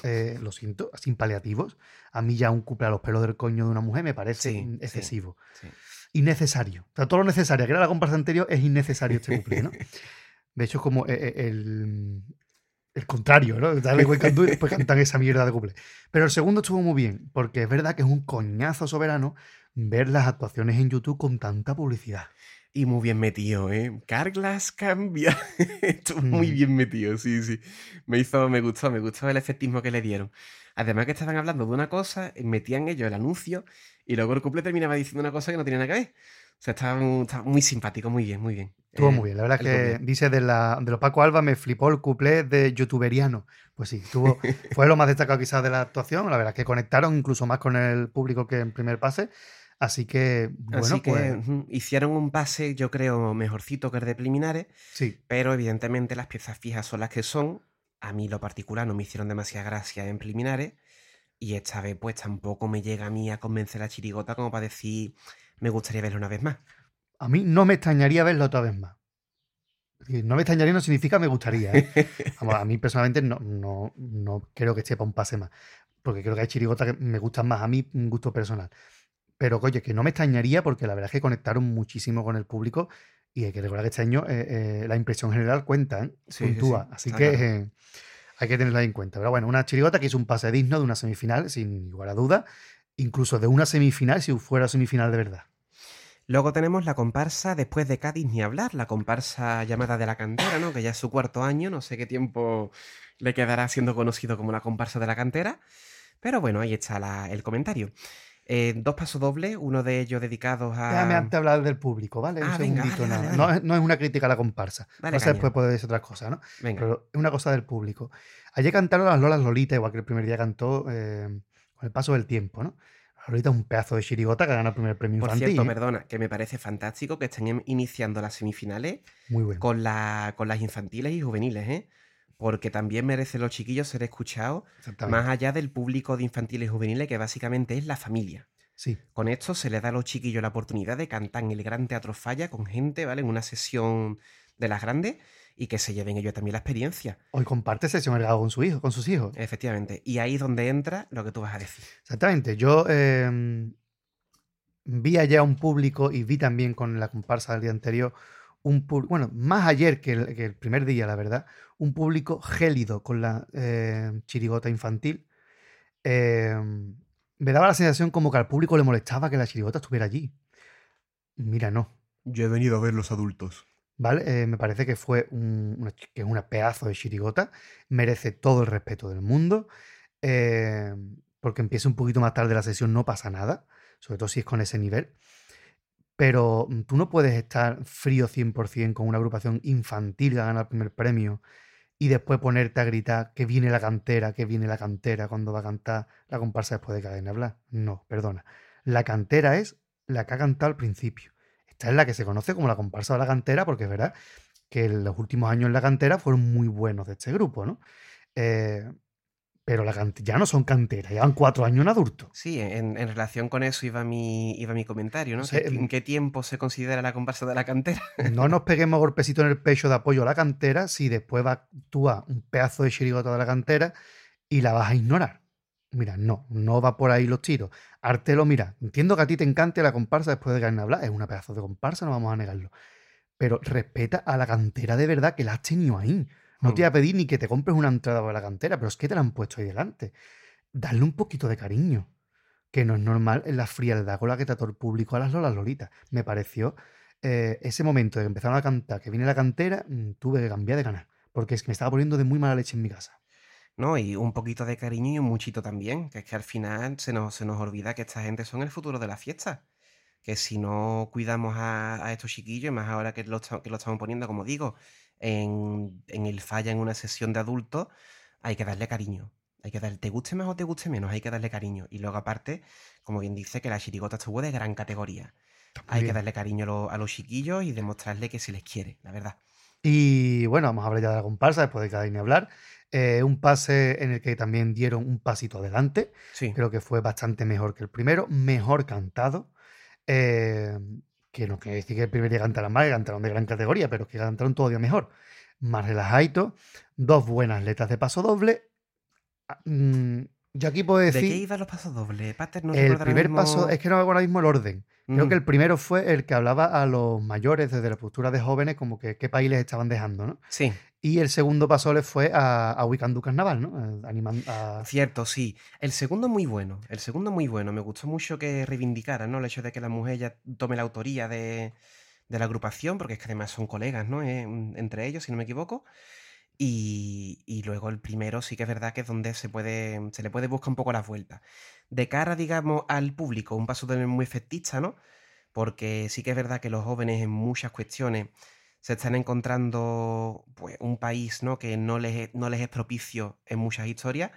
eh, lo siento, sin paliativos. A mí ya un cuplé a los pelos del coño de una mujer me parece Sí, sí. excesivo. Sí. Innecesario. O sea, todo lo necesario, que era la comparsa anterior, es innecesario este cuplé, ¿no? De hecho, es como el, el contrario, ¿no? Dale cantú y después cantan esa mierda de cuplé. Pero el segundo estuvo muy bien, porque es verdad que es un coñazo soberano ver las actuaciones en YouTube con tanta publicidad. Y muy bien metido, ¿eh? Carglass cambia. Estuvo muy Mm. bien metido, sí, sí. Me hizo, me gustó, me gustó el efectismo que le dieron. Además que estaban hablando de una cosa, metían ellos el anuncio y luego el couple terminaba diciendo una cosa que no tenía nada que ver. O sea, está, mu- está muy simpático, muy bien, muy bien. Estuvo Eh, muy bien. La verdad es que dice de, la, de los Paco Alba me flipó el cuplé de youtuberiano. Pues sí, estuvo, fue lo más destacado quizás de la actuación. La verdad es que conectaron incluso más con el público que en primer pase. Así que, bueno, Así que pues hicieron un pase, yo creo, mejorcito que el de preliminares, sí. pero evidentemente las piezas fijas son las que son. A mí lo particular no me hicieron demasiada gracia en preliminares. Y esta vez, pues tampoco me llega a mí a convencer a Chirigota como para decir, me gustaría verlo una vez más. A mí no me extrañaría verlo otra vez más. No me extrañaría no significa me gustaría. ¿eh? Vamos, a mí personalmente no, no, no creo que esté para un pase más. Porque creo que hay chirigotas que me gustan más a mí, un gusto personal. Pero, oye, que no me extrañaría porque la verdad es que conectaron muchísimo con el público y hay que recordar que este año eh, eh, la impresión general cuenta, ¿eh? Sí, puntúa. sí, Así que claro. hay que tenerla en cuenta. Pero bueno, una chirigota que hizo un pase digno de una semifinal, sin lugar a duda. Incluso de una semifinal si fuera semifinal de verdad. Luego tenemos la comparsa después de Cádiz ni hablar, la comparsa llamada de la cantera, ¿no? Que ya es su cuarto año, no sé qué tiempo le quedará siendo conocido como la comparsa de la cantera. Pero bueno, ahí está la- el comentario. Eh, dos pasos dobles, uno de ellos dedicados a. Déjame antes hablar del público, ¿vale? Un Ah, venga, segundito vale, No, es, no es una crítica a la comparsa. Dale no sé, después puede ser otras cosas, ¿no? Venga. Pero es una cosa del público. Ayer cantaron las Lolas Lolita, igual que el primer día cantó eh, con el paso del tiempo, ¿no? Es un pedazo de chirigota que gana el primer premio Por infantil. cierto, ¿eh? perdona, que me parece fantástico que estén em- iniciando las semifinales Muy bueno. con, la, con las infantiles y juveniles, ¿eh? Porque también merecen los chiquillos ser escuchados más allá del público de infantiles y juveniles, que básicamente es la familia. Sí, Con esto se les da a los chiquillos la oportunidad de cantar en el Gran Teatro Falla con gente, ¿vale? En una sesión de las grandes y que se lleven ellos también la experiencia. hoy comparte sesión el gago con su hijo, con sus hijos. Efectivamente. Y ahí es donde entra lo que tú vas a decir. Exactamente. Yo eh, vi allá un público y vi también con la comparsa del día anterior un público, bueno, más ayer que el, que el primer día, la verdad, un público gélido con la eh, chirigota infantil. Eh, me daba la sensación como que al público le molestaba que la chirigota estuviera allí. Mira, no. Yo he venido a ver los adultos. ¿Vale? Eh, me parece que fue un- una, que es una pedazo de chirigota. Merece todo el respeto del mundo. eh, porque empieza un poquito más tarde la sesión, no pasa nada. Sobre todo si es con ese nivel. Pero mm, tú no puedes estar frío 100% con una agrupación infantil que gana el primer premio y después ponerte a gritar que viene la cantera, que viene la cantera cuando va a cantar la comparsa después de Cadena Hablar. No, perdona. La cantera es la que ha cantado al principio. Esta es la que se conoce como la comparsa de la cantera, porque es verdad que los últimos años en la cantera fueron muy buenos de este grupo, ¿no? Eh, pero la ya no son canteras, llevan cuatro años en adulto. Sí, en, en relación con eso iba mi, iba mi comentario, ¿no? O sea, ¿Qué- em- ¿En qué tiempo se considera la comparsa de la cantera? No nos peguemos golpecito en el pecho de apoyo a la cantera si después va tú a un pedazo de chirigota de la cantera y la vas a ignorar. Mira, no, no va por ahí los tiros. Artelo, mira, entiendo que a ti te encante la comparsa después de Carne Hablar, es una pedazo de comparsa, no vamos a negarlo. Pero respeta a la cantera de verdad que la has tenido ahí. No te voy a pedir ni que te compres una entrada para la cantera, pero es que te la han puesto ahí delante. Darle un poquito de cariño, que no es normal en la frialdad con la que trató el público a las Lolas Lolitas. Me pareció eh, ese momento de que empezaron a cantar, que viene la cantera, mm, tuve que cambiar de canal, porque es que me estaba poniendo de muy mala leche en mi casa. ¿No? Y un poquito de cariño y un muchito también, que es que al final se nos, se nos olvida que esta gente son el futuro de la fiesta. Que si no cuidamos a, a estos chiquillos, más ahora que lo, que lo estamos poniendo, como digo, en, en el falla, en una sesión de adultos, hay que darle cariño. Hay que darle, te guste más o te guste menos, hay que darle cariño. Y luego aparte, como bien dice, que la chirigota estuvo de gran categoría. Hay que darle cariño a los chiquillos y demostrarle que se les quiere, la verdad. Y bueno, vamos a hablar ya de la comparsa después de cada ni hablar. Eh, un pase en el que también dieron un pasito adelante. Sí. Creo que fue bastante mejor que el primero, mejor cantado. eh, que no quiere decir que el primer día cantaran mal, cantaron de gran categoría, pero que cantaron todavía mejor. Más relajadito, dos buenas letras de paso doble. Ah, mm, yo aquí puedo ¿De decir. qué iban los pasos dobles? Pater, no el primer mismo- paso, es que no acuerdo ahora mismo el orden. Creo Mm. que el primero fue el que hablaba a los mayores desde la postura de jóvenes, como que qué país les estaban dejando, ¿no? Sí, Y el segundo paso le fue a, a Do Carnaval, ¿no? Eh, Animan- a- cierto, sí. El segundo muy bueno, el segundo muy bueno. Me gustó mucho que reivindicara, ¿no? El hecho de que la mujer ya tome la autoría de, de la agrupación, porque es que además son colegas, ¿no? Eh, mm, entre ellos, si no me equivoco. Y, luego el primero sí que es verdad que es donde se puede, se le puede buscar un poco las vueltas. De cara, digamos, al público, un paso también muy efectista, ¿no? porque sí que es verdad que los jóvenes en muchas cuestiones se están encontrando pues, un país ¿no? que no les, es, no les es propicio en muchas historias,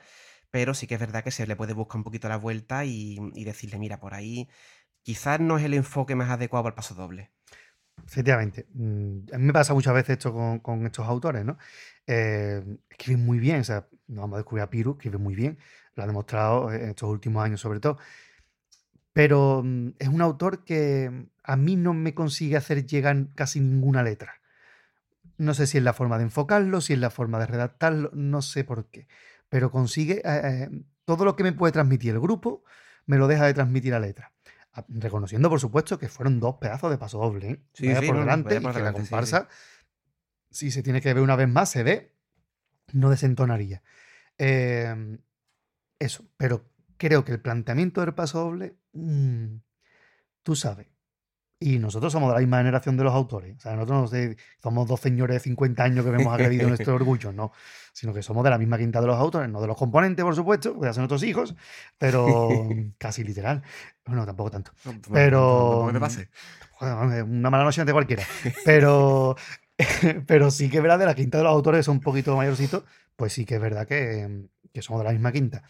pero sí que es verdad que se le puede buscar un poquito la vuelta y, y decirle, mira, por ahí quizás no es el enfoque más adecuado al paso doble. Efectivamente. Mm, a mí me pasa muchas veces esto con, estos autores, ¿no? Eh, escriben muy bien, o sea, no vamos a descubrir a Piru, escribe muy bien, lo ha demostrado en estos últimos años sobre todo. Pero mm, es un autor que a mí no me consigue hacer llegar casi ninguna letra. No sé si es la forma de enfocarlo, si es la forma de redactarlo, no sé por qué. Pero consigue eh, eh, todo lo que me puede transmitir el grupo, me lo deja de transmitir la letra. Reconociendo, por supuesto, que fueron dos pedazos de paso doble. ¿eh? Sí, sí, por no, delante vaya por y que la sí, comparsa, si se tiene que ver una vez más, se ve, no desentonaría. Eh, eso, pero creo que el planteamiento del paso doble, mm, tú sabes. Y nosotros somos de la misma generación de los autores. O sea, nosotros no somos dos señores de 50 años que vemos agredido nuestro orgullo, no. Sino que somos de la misma quinta de los autores, no de los componentes, por supuesto, porque son nuestros hijos, pero casi literal. Bueno, tampoco tanto. No, Pero- tampoco me pase. Una mala noche ante cualquiera. Pero, pero sí que es verdad, de la quinta de los autores que son un poquito mayorcitos, pues sí que es verdad que, que somos de la misma quinta.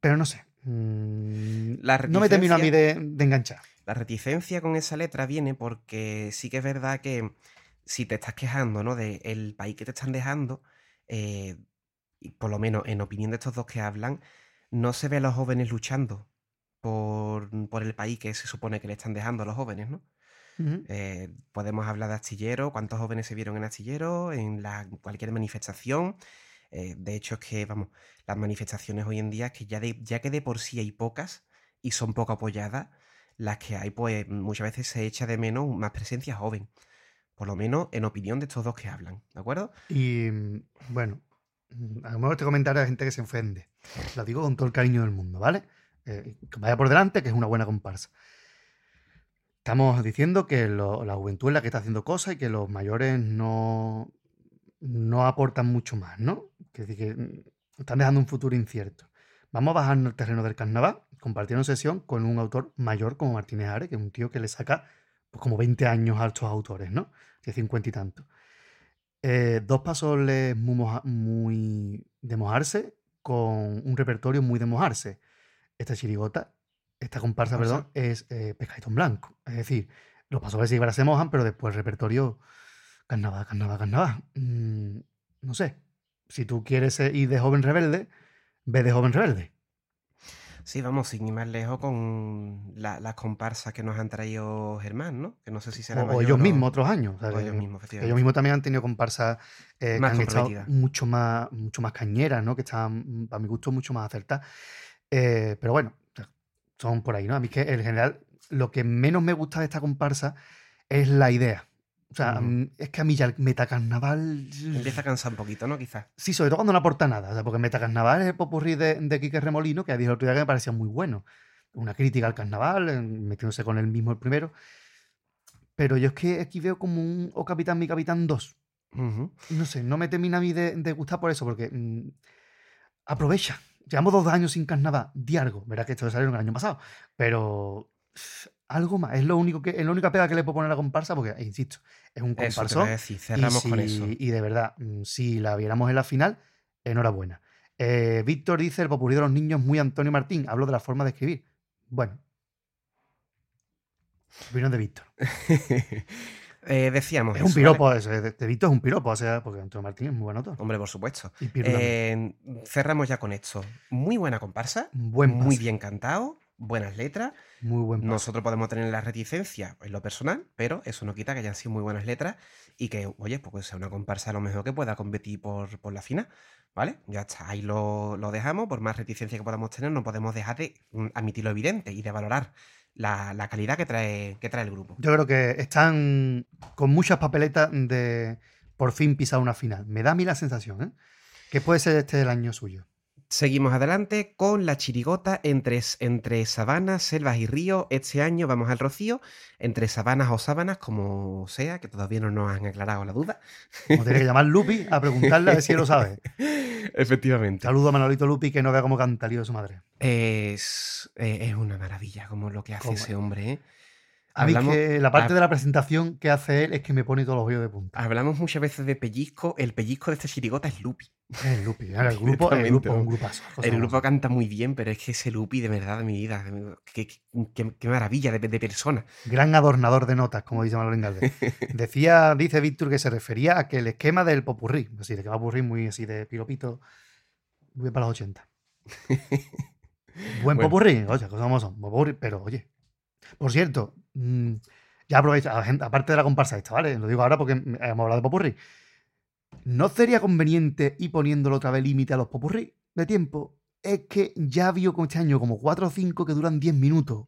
Pero no sé. mm, La no me termino a mí de enganchar. La reticencia con esa letra viene porque sí que es verdad que si te estás quejando, ¿no? Del país que te están dejando, eh, y por lo menos en opinión de estos dos que hablan, no se ve a los jóvenes luchando por, por el país que se supone que le están dejando a los jóvenes, ¿no? Eh, podemos hablar de astillero, cuántos jóvenes se vieron en astillero, en la, cualquier manifestación. Eh, de hecho, es que, vamos, las manifestaciones hoy en día, que ya, de, ya que de por sí hay pocas y son poco apoyadas, las que hay, pues muchas veces se echa de menos más presencia joven. Por lo menos en opinión de estos dos que hablan, ¿de acuerdo? Y mm, bueno, mm, a lo mejor este comentario hay gente que se ofende. Lo digo con todo el cariño del mundo, ¿vale? Eh, que vaya por delante, que es una buena comparsa. Estamos diciendo que la juventud es la que está haciendo cosas y que los mayores no, no aportan mucho más, ¿no? Que, que mm, están dejando un futuro incierto. Vamos a bajarnos al terreno del carnaval, compartiendo sesión con un autor mayor como Martínez Ares, que es un tío que le saca pues, como 20 años a estos autores, ¿no? De 50 y tanto. Eh, dos pasoles muy, moja- muy de mojarse con un repertorio muy de mojarse. Esta chirigota, esta comparsa, perdón, es eh, pescadito en blanco. Es decir, los pasoles que se mojan, pero después el repertorio carnaval, carnaval, carnaval. Mm, no sé. Si tú quieres ir de joven rebelde, ve de joven rebelde. Sí, vamos, sin ir más lejos con la- las comparsas que nos han traído Germán, ¿no? Que no sé si será O, ellos o- mismos otros años. o sea, o que- ellos mismos, efectivamente. ellos mismos también han tenido comparsas eh, que han estado mucho más, mucho más cañeras, ¿no? Que estaban, a mi gusto, mucho más acertadas. Eh, pero bueno, son por ahí, ¿no? A mí es que en general lo que menos me gusta de esta comparsa es la idea. O sea, mm, es que a mí ya el metacarnaval... Empieza a cansar un poquito, ¿no? Quizás. Sí, sobre todo cuando no aporta nada. O sea, porque Metacarnaval es el popurrí de, de Quique Remolino, que dijo el otro día que me parecía muy bueno. Una crítica al carnaval, metiéndose con él mismo el primero. Pero yo es que aquí veo como un O Capitán, mi Capitán 2. Ujú. No sé, no me termina a mí de, de gustar por eso, porque mm, aprovecha. Llevamos dos años sin carnaval, di algo. Verás que esto salieron el año pasado. Pero algo más. Es lo único que, es la única pega que le puedo poner a la comparsa, porque, insisto, es un comparsón. decir. Y, Cerramos con eso. y de verdad, mm, si la viéramos en la final, enhorabuena. Eh, Víctor dice: el popurrí de los niños muy Antonio Martín. Hablo de la forma de escribir. Bueno. Opinión de Víctor. Eh, decíamos Es un piropo ¿vale? eso. De, de Víctor es un piropo. O sea, porque Antonio Martín es muy buen autor. Hombre, por supuesto. Y. Eh, cerramos ya con esto. Muy buena comparsa. Buen muy bien cantado. Buenas letras. Muy buen. Nosotros podemos tener la reticencia en lo personal, pero eso no quita que hayan sido muy buenas letras y que, oye, pues sea una comparsa a lo mejor que pueda competir por, por la final. ¿Vale? Ya está, ahí lo, lo dejamos. Por más reticencia que podamos tener, no podemos dejar de mm, admitir lo evidente y de valorar la, la calidad que trae, que trae el grupo. Yo creo que están con muchas papeletas de por fin pisar una final. Me da a mí la sensación, ¿eh? Que puede ser este el año suyo. Seguimos adelante con la chirigota entre, entre sabanas, selvas y ríos. Este año vamos al rocío, entre sabanas o sábanas, como sea, que todavía no nos han aclarado la duda. Como tiene que llamar Lupi a preguntarle a ver si lo sabe. Efectivamente. Saludo a Manolito Lupi que no vea cómo canta el lío de su madre. Es, eh, es una maravilla como lo que hace ¿Cómo ese es? hombre, ¿eh? A mí Hablamos- que la parte de la presentación que hace él es que me pone todos los vellos de punta. Hablamos muchas veces de pellizco. El pellizco de esta chirigota es Lupi. El Lupi, el grupo, el grupo, un grupazo. cosa El grupo canta muy bien, pero es que ese Lupi, de verdad, de mi vida, qué, qué- qué- qué maravilla de, de persona. Gran adornador de notas, como dice Manolín Galvez. Decía, dice Víctor que se refería a que el esquema del popurrí, así de que va popurrí muy así de piropito, muy para los 80. Buen Bueno. popurrí, oye, cosas como son, popurrí, pero oye. Por cierto, mm, ya aprovecha, a la gente- aparte de la comparsa esta, ¿vale? Lo digo ahora porque hemos hablado de popurrí. ¿No sería conveniente ir poniéndolo otra vez límite a los popurrí de tiempo? Es que ya vio con este año como 4 o 5 que duran 10 minutos.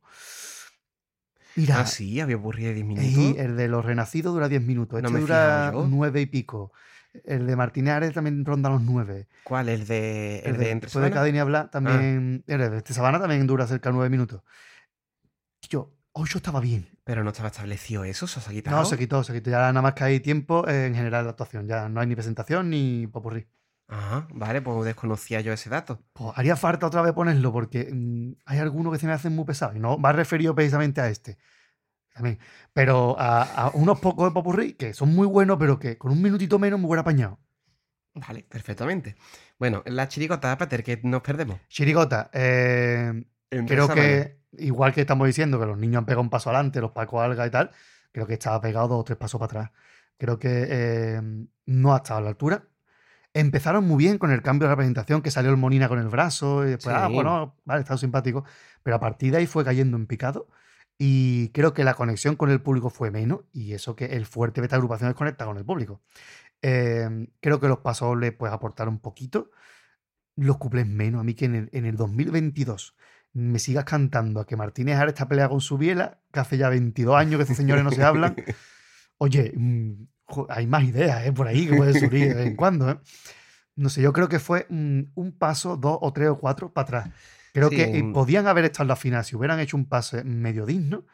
Mira, Ah, sí, había aburrido de 10 Ey, minutos. el de los renacidos dura 10 minutos. No Este me he dura fijado yo. 9 y pico. El de Martínez también ronda los 9. ¿Cuál? ¿El de, el de Entre Después de Semanas? Cadena y Ah. Hablar también. El de este Sabana también dura cerca de 9 minutos. Yo, 8 estaba bien. Pero no estaba establecido eso, ¿se ha quitado? No, se quitó, se quitó. Ya nada más que hay tiempo eh, en general de actuación. Ya no hay ni presentación ni popurrí. Ajá, vale, pues desconocía yo ese dato. Pues haría falta otra vez ponerlo porque mm, hay algunos que se me hacen muy pesados. Y no va referido precisamente a este. También. Pero a, a unos pocos de popurrí que son muy buenos, pero que con un minutito menos me hubiera apañado. Vale, perfectamente. Bueno, la chirigota, Pater, que nos perdemos. Chirigota, eh, creo que igual que estamos diciendo que los niños han pegado un paso adelante, los Paco Alga y tal, creo que estaba pegado dos o tres pasos para atrás. Creo que eh, no ha estado a la altura. Empezaron muy bien con el cambio de representación, que salió el Monina con el brazo, y después, ah, Sí. bueno, vale, estado simpático. Pero a partir de ahí fue cayendo en picado. Y creo que la conexión con el público fue menos, y eso que el fuerte de esta agrupación es conectar con el público. Eh, creo que los pasos le pues aportaron un poquito. Los cuplés menos. A mí que en el, en el 2022 me sigas cantando a que Martínez ahora está peleado con su biela, que hace ya 22 años que estos señores no se hablan. Oye, mm, hay más ideas ¿eh? por ahí que pueden surgir de vez en cuando. ¿eh? No sé, yo creo que fue mm, un paso, dos o tres o cuatro para atrás. Creo Sí, que eh, podían haber estado en la final si hubieran hecho un pase medio digno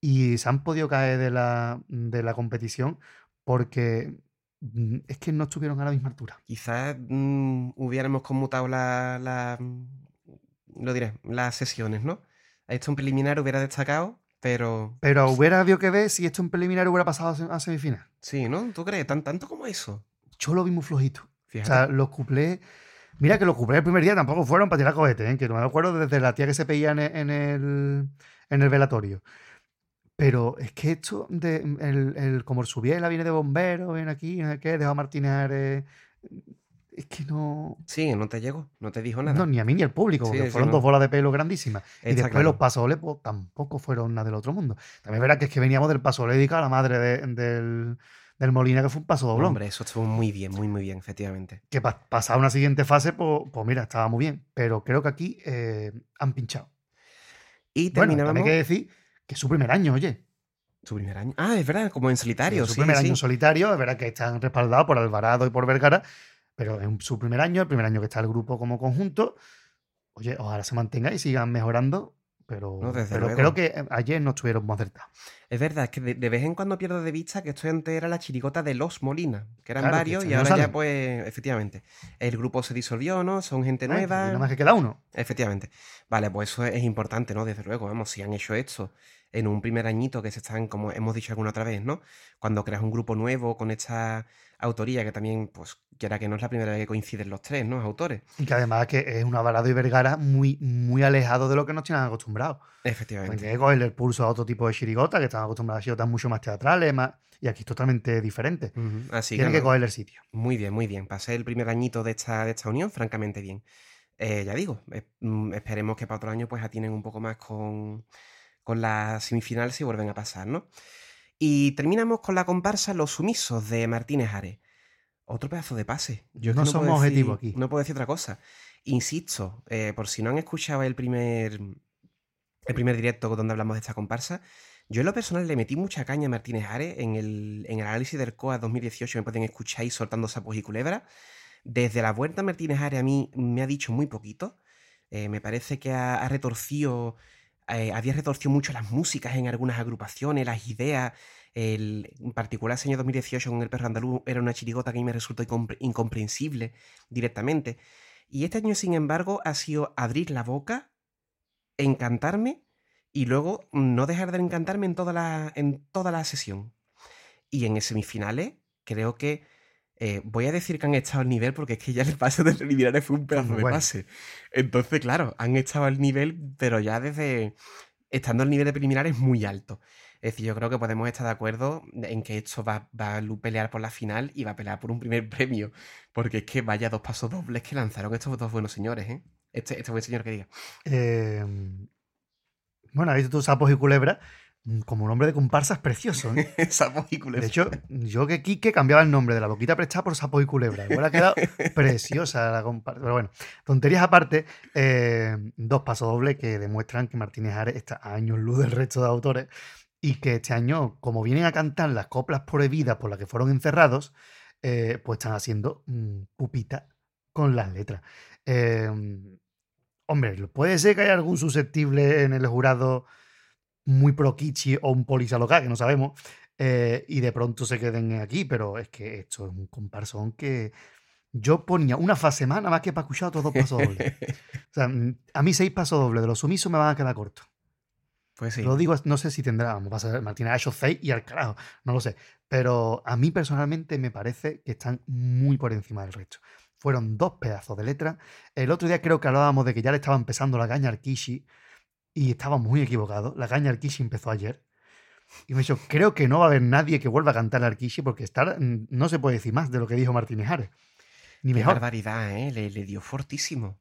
y se han podido caer de la, de la competición porque mm, es que no estuvieron a la misma altura. Quizás mm, hubiéramos conmutado la, la- lo diré, las sesiones, ¿no? Esto un preliminar hubiera destacado, pero Pero hubiera habido que ver si esto en preliminar hubiera pasado a se- a semifinal. sí, ¿no? ¿Tú crees? ¿Tan, tanto como eso? Yo lo vi muy flojito. O Fíjate. sea, los cuplés. Mira que los cuplés el primer día tampoco fueron para tirar cohetes, ¿eh? que no me acuerdo desde la tía que se peía en el, en el, en el velatorio. Pero es que esto, de, el, el, como el Subiela viene de bombero, viene aquí, no sé qué, dejó a Martínez Ares, Es que no. Sí, no te llegó, no te dijo nada. No, ni a mí ni al público, Sí, porque sí, fueron no. dos bolas de pelo grandísimas. y después claro. los pasoles pues, tampoco fueron nada del otro mundo. También verás que es que veníamos del paso dedicado a la madre de- del, del Molina, que fue un paso doblón. Hombre, eso estuvo muy bien, muy, muy bien, efectivamente. que pa- pasar a una siguiente fase, pues, pues mira, estaba muy bien. Pero creo que aquí eh, han pinchado. Y Bueno, terminábamos también hay que decir que es su primer año, oye. su primer año. Ah, es verdad, como en solitario, Es su sí, primer sí. año solitario, es verdad que están respaldados por Alvarado y por Vergara, pero es un- su primer año, el primer año que está el grupo como conjunto. Oye, ojalá se mantenga y sigan mejorando, pero, No, pero creo que eh, ayer no estuvieron muy acertados. Es verdad, es que de, de vez en cuando pierdo de vista que esto antes era la chirigota de los Molina, que eran Claro, varios y ahora ya pues, efectivamente, el grupo se disolvió, ¿no? Son gente Eh, nueva. nada más que queda uno. Efectivamente. Vale, pues eso es importante, ¿no? Desde luego, vamos, si han hecho esto en un primer añito que se están, como hemos dicho alguna otra vez, ¿no? Cuando creas un grupo nuevo con esta autoría, que también, pues, quiera que no es la primera vez que coinciden los tres, ¿no? Autores. Y que además que es un Alvarado y Vergara muy, muy alejado de lo que nos tienen acostumbrados. Efectivamente. que cogerle el pulso a otro tipo de chirigota, que están acostumbrados a chirigotas mucho más teatrales, más, y aquí es totalmente diferente. Ujú, Así Tienen que, que no, cogerle el sitio. muy bien, muy bien. Pasé el primer añito de esta, de esta unión, francamente bien. Eh, ya digo, mm, esperemos que para otro año pues atinen un poco más con, con la semifinal si vuelven a pasar, ¿no? Y terminamos con la comparsa Los Sumisos de Martínez Ares. Otro pedazo de pase. Yo No somos objetivos aquí. No puedo decir otra cosa. Insisto, eh, por si no han escuchado el primer, el primer directo donde hablamos de esta comparsa, yo en lo personal le metí mucha caña a Martínez Ares en el, en el análisis del COA 2018, me pueden escuchar ahí soltando sapos y culebras. Desde la vuelta Martínez Ares a mí me ha dicho muy poquito. Eh, me parece que ha, ha retorcido, eh, había retorcido mucho las músicas en algunas agrupaciones, las ideas. El, en particular, ese año 2018 con el perro andaluz era una chirigota que a mí me resultó incompre- incomprensible directamente. Y este año, sin embargo, ha sido abrir la boca, encantarme y luego no dejar de encantarme en toda la, en toda la sesión. Y en semifinales creo que eh, voy a decir que han estado al nivel porque es que ya el pase de preliminares fue un pedazo de Bueno. pase. Entonces, claro, han estado al nivel, pero ya desde estando al nivel de preliminares muy alto. Es decir, yo creo que podemos estar de acuerdo en que esto va, va a pelear por la final y va a pelear por un primer premio. Porque es que vaya dos pasos dobles que lanzaron estos dos buenos señores, ¿eh? Este, este buen señor que diga. Eh, bueno, has visto tus sapos y culebras mm, como un hombre de comparsas precioso. ¿eh? Sapos y culebras. De hecho, yo que Quique cambiaba el nombre de la boquita prestada por sapos y culebras. Igual ha quedado preciosa la comparsa. Pero bueno, tonterías aparte, eh, dos pasos dobles que demuestran que Martínez Ares está a años luz del resto de autores y que este año, como vienen a cantar las coplas prohibidas por las que fueron encerrados, eh, pues están haciendo mm, pupita con las letras. Eh, hombre, puede ser que haya algún susceptible en el jurado muy pro Kichi o un polisa local, que no sabemos, eh, y de pronto se queden aquí, pero es que esto es un comparsón que yo ponía una fase más nada más que para escuchar otros dos pasos dobles. O sea, mm, a mí seis pasos dobles de los sumisos me van a quedar cortos. Pues sí. Lo digo, no sé si tendrá, vamos a ver, Martínez ha hecho seis y al carajo, no lo sé. Pero a mí personalmente me parece que están muy por encima del resto. Fueron dos pedazos de letra. El otro día creo que hablábamos de que ya le estaba empezando la caña al Kishi y estaba muy equivocado. La caña al Kishi empezó ayer. Y me dicho, creo que no va a haber nadie que vuelva a cantar al Kishi porque estar, mm, no se puede decir más de lo que dijo Martínez Ares. Ni Qué mejor. barbaridad, ¿eh? Le, le dio fortísimo.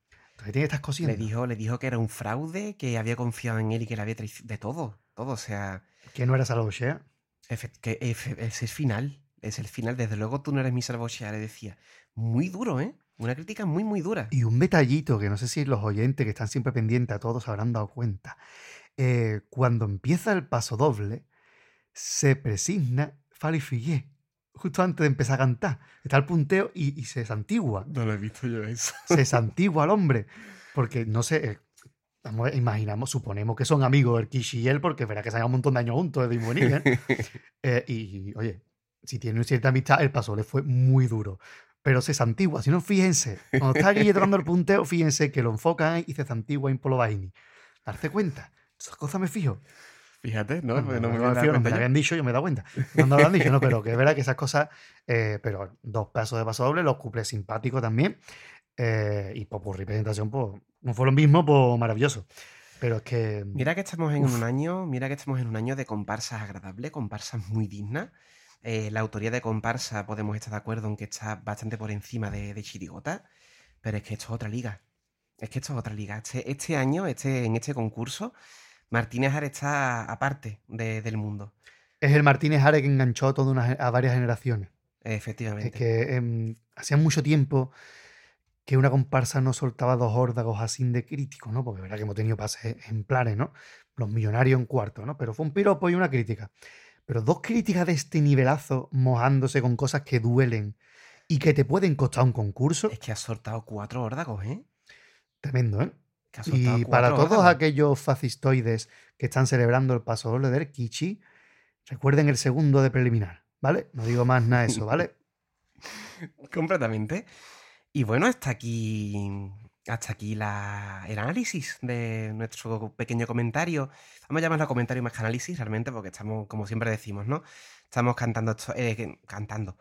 Tiene Le dijo, le dijo que era un fraude, que había confiado en él y que le había traici- de todo. Todo, o sea, Que no era Salvochea. que efe- es el final. Es el final. Desde luego tú no eres mi salvochea, le decía. Muy duro, ¿eh? Una crítica muy, muy dura. Y un detallito que no sé si los oyentes que están siempre pendientes a todos se habrán dado cuenta. Eh, cuando empieza el paso doble, se presigna Fali justo antes de empezar a cantar. Está el punteo y, y se santigua. No lo he visto yo eso. Se santigua al hombre. Porque no sé, eh, imaginamos, suponemos que son amigos el Kishi y él, porque verá que se han un montón de años juntos desde muy ¿eh? Eh, y, oye, si tienen cierta amistad, el paso le fue muy duro. Pero se santigua, si no, fíjense, cuando está aquí tocando el punteo, fíjense que lo enfocan y se santigua en Polo Baini. Darse cuenta, esas cosas me fijo. Fíjate, ¿no? No me me había no me habían dicho, yo me he dado cuenta. No me lo han dicho, no, pero que es verdad que esas cosas, eh, pero dos pasos de paso doble, los cuplés simpáticos también. eh, y por representación, pues, no fue lo mismo, pues maravilloso. Pero es que. Mira que estamos en Uf. un año, mira que estamos en un año de comparsas agradables, comparsas muy dignas. Eh, la autoría de comparsa podemos estar de acuerdo en que está bastante por encima de, de Chirigota, pero es que esto es otra liga. Es que esto es otra liga. Este, este año, este, en este concurso, Martínez Ares está aparte de- del mundo. Es el Martínez Are que enganchó a, toda una a varias generaciones. Efectivamente. Es que em, hacía mucho tiempo que una comparsa no soltaba dos órdagos así de críticos, ¿no? Porque verdad que hemos tenido pases ejemplares, ¿no? Los millonarios en cuarto, ¿no? Pero fue un piropo y una crítica. Pero dos críticas de este nivelazo mojándose con cosas que duelen y que te pueden costar un concurso, Es que ha soltado cuatro órdagos, ¿eh? tremendo, ¿eh? Y para todos aquellos fascistoides que están celebrando el paso doble del Kichi, recuerden el segundo de preliminar, ¿vale? No digo más nada de eso, ¿vale? Completamente. Y bueno, hasta aquí. Hasta aquí la, el análisis de nuestro pequeño comentario. Vamos a llamarlo comentario más que análisis, realmente, porque estamos, como siempre decimos, ¿no? Estamos cantando esto, eh, cantando.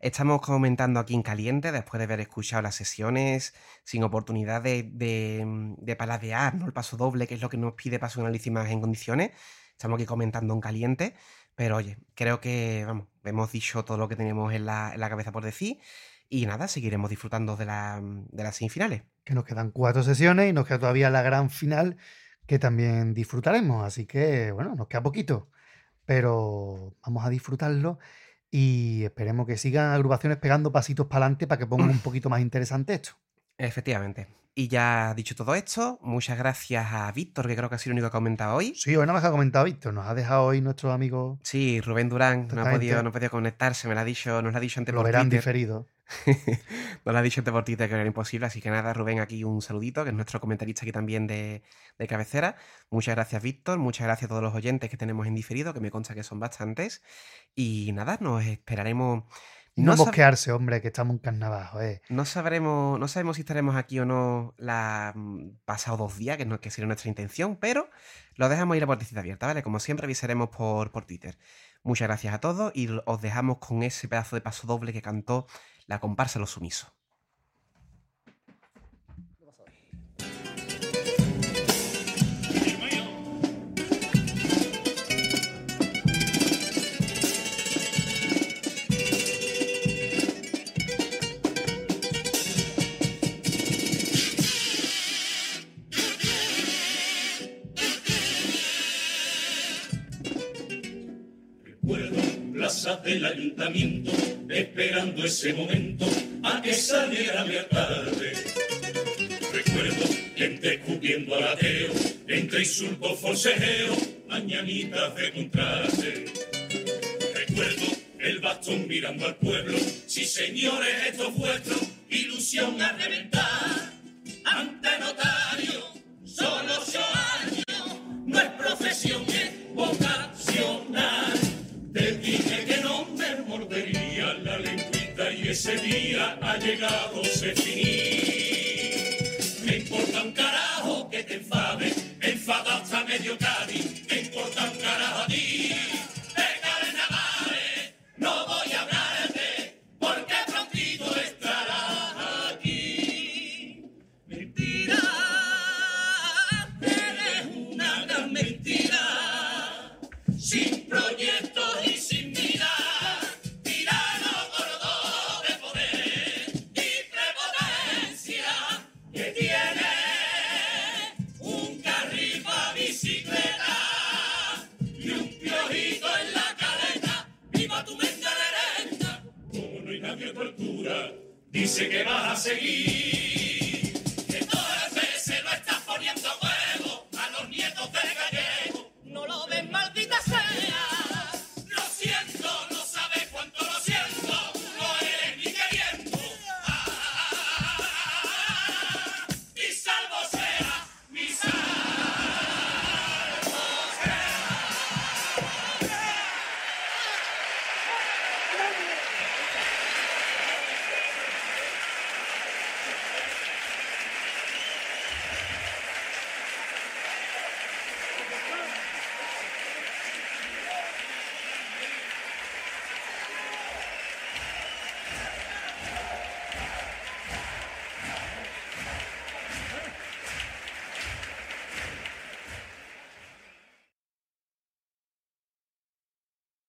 Estamos comentando aquí en caliente después de haber escuchado las sesiones, sin oportunidad de, de, de paladear, ¿no? El paso doble, que es lo que nos pide paso análisis más en condiciones. Estamos aquí comentando en caliente. Pero oye, creo que, vamos, hemos dicho todo lo que tenemos en la, en la cabeza por decir. Y nada, seguiremos disfrutando de, la- de las semifinales. que nos quedan cuatro sesiones y nos queda todavía la gran final que también disfrutaremos. Así que, bueno, nos queda poquito, pero vamos a disfrutarlo y esperemos que sigan agrupaciones pegando pasitos para adelante para que pongan un poquito más interesante esto. Efectivamente. Y ya dicho todo esto, muchas gracias a Víctor, que creo que ha sido el único que ha comentado hoy. Sí, hoy no me ha comentado Víctor, nos ha dejado hoy nuestro amigo, Sí, Rubén Durán no ha, podido, no ha podido conectarse, me lo ha dicho, nos lo ha dicho antes lo por verán Twitter. diferido. Nos lo ha dicho por Twitter que era imposible, así que nada, Rubén, aquí un saludito, que es nuestro comentarista aquí también de, de cabecera. Muchas gracias, Víctor. Muchas gracias a todos los oyentes que tenemos en diferido, que me consta que son bastantes. Y nada, nos esperaremos No, No mosquearse, hombre, que estamos en carnaval. No sabremos, no sabemos si estaremos aquí o no la mm, pasado dos días, que no que sería nuestra intención, pero lo dejamos ir a puertecita abierta, ¿vale? Como siempre avisaremos por, por Twitter. Muchas gracias a todos y os dejamos con ese pedazo de paso doble que cantó la comparsa Los Sumisos. Del ayuntamiento, esperando ese momento a que saliera mi alcalde. Recuerdo gente escupiendo al ateo, entre insultos, forcejeos, mañanitas de contraste. Recuerdo el bastón mirando al pueblo, sí señores, esto es vuestro, ilusión a reventar. Ante notario, ese día ha llegado ese fin. Me importa un carajo que te enfade, enfada hasta medio Cádiz,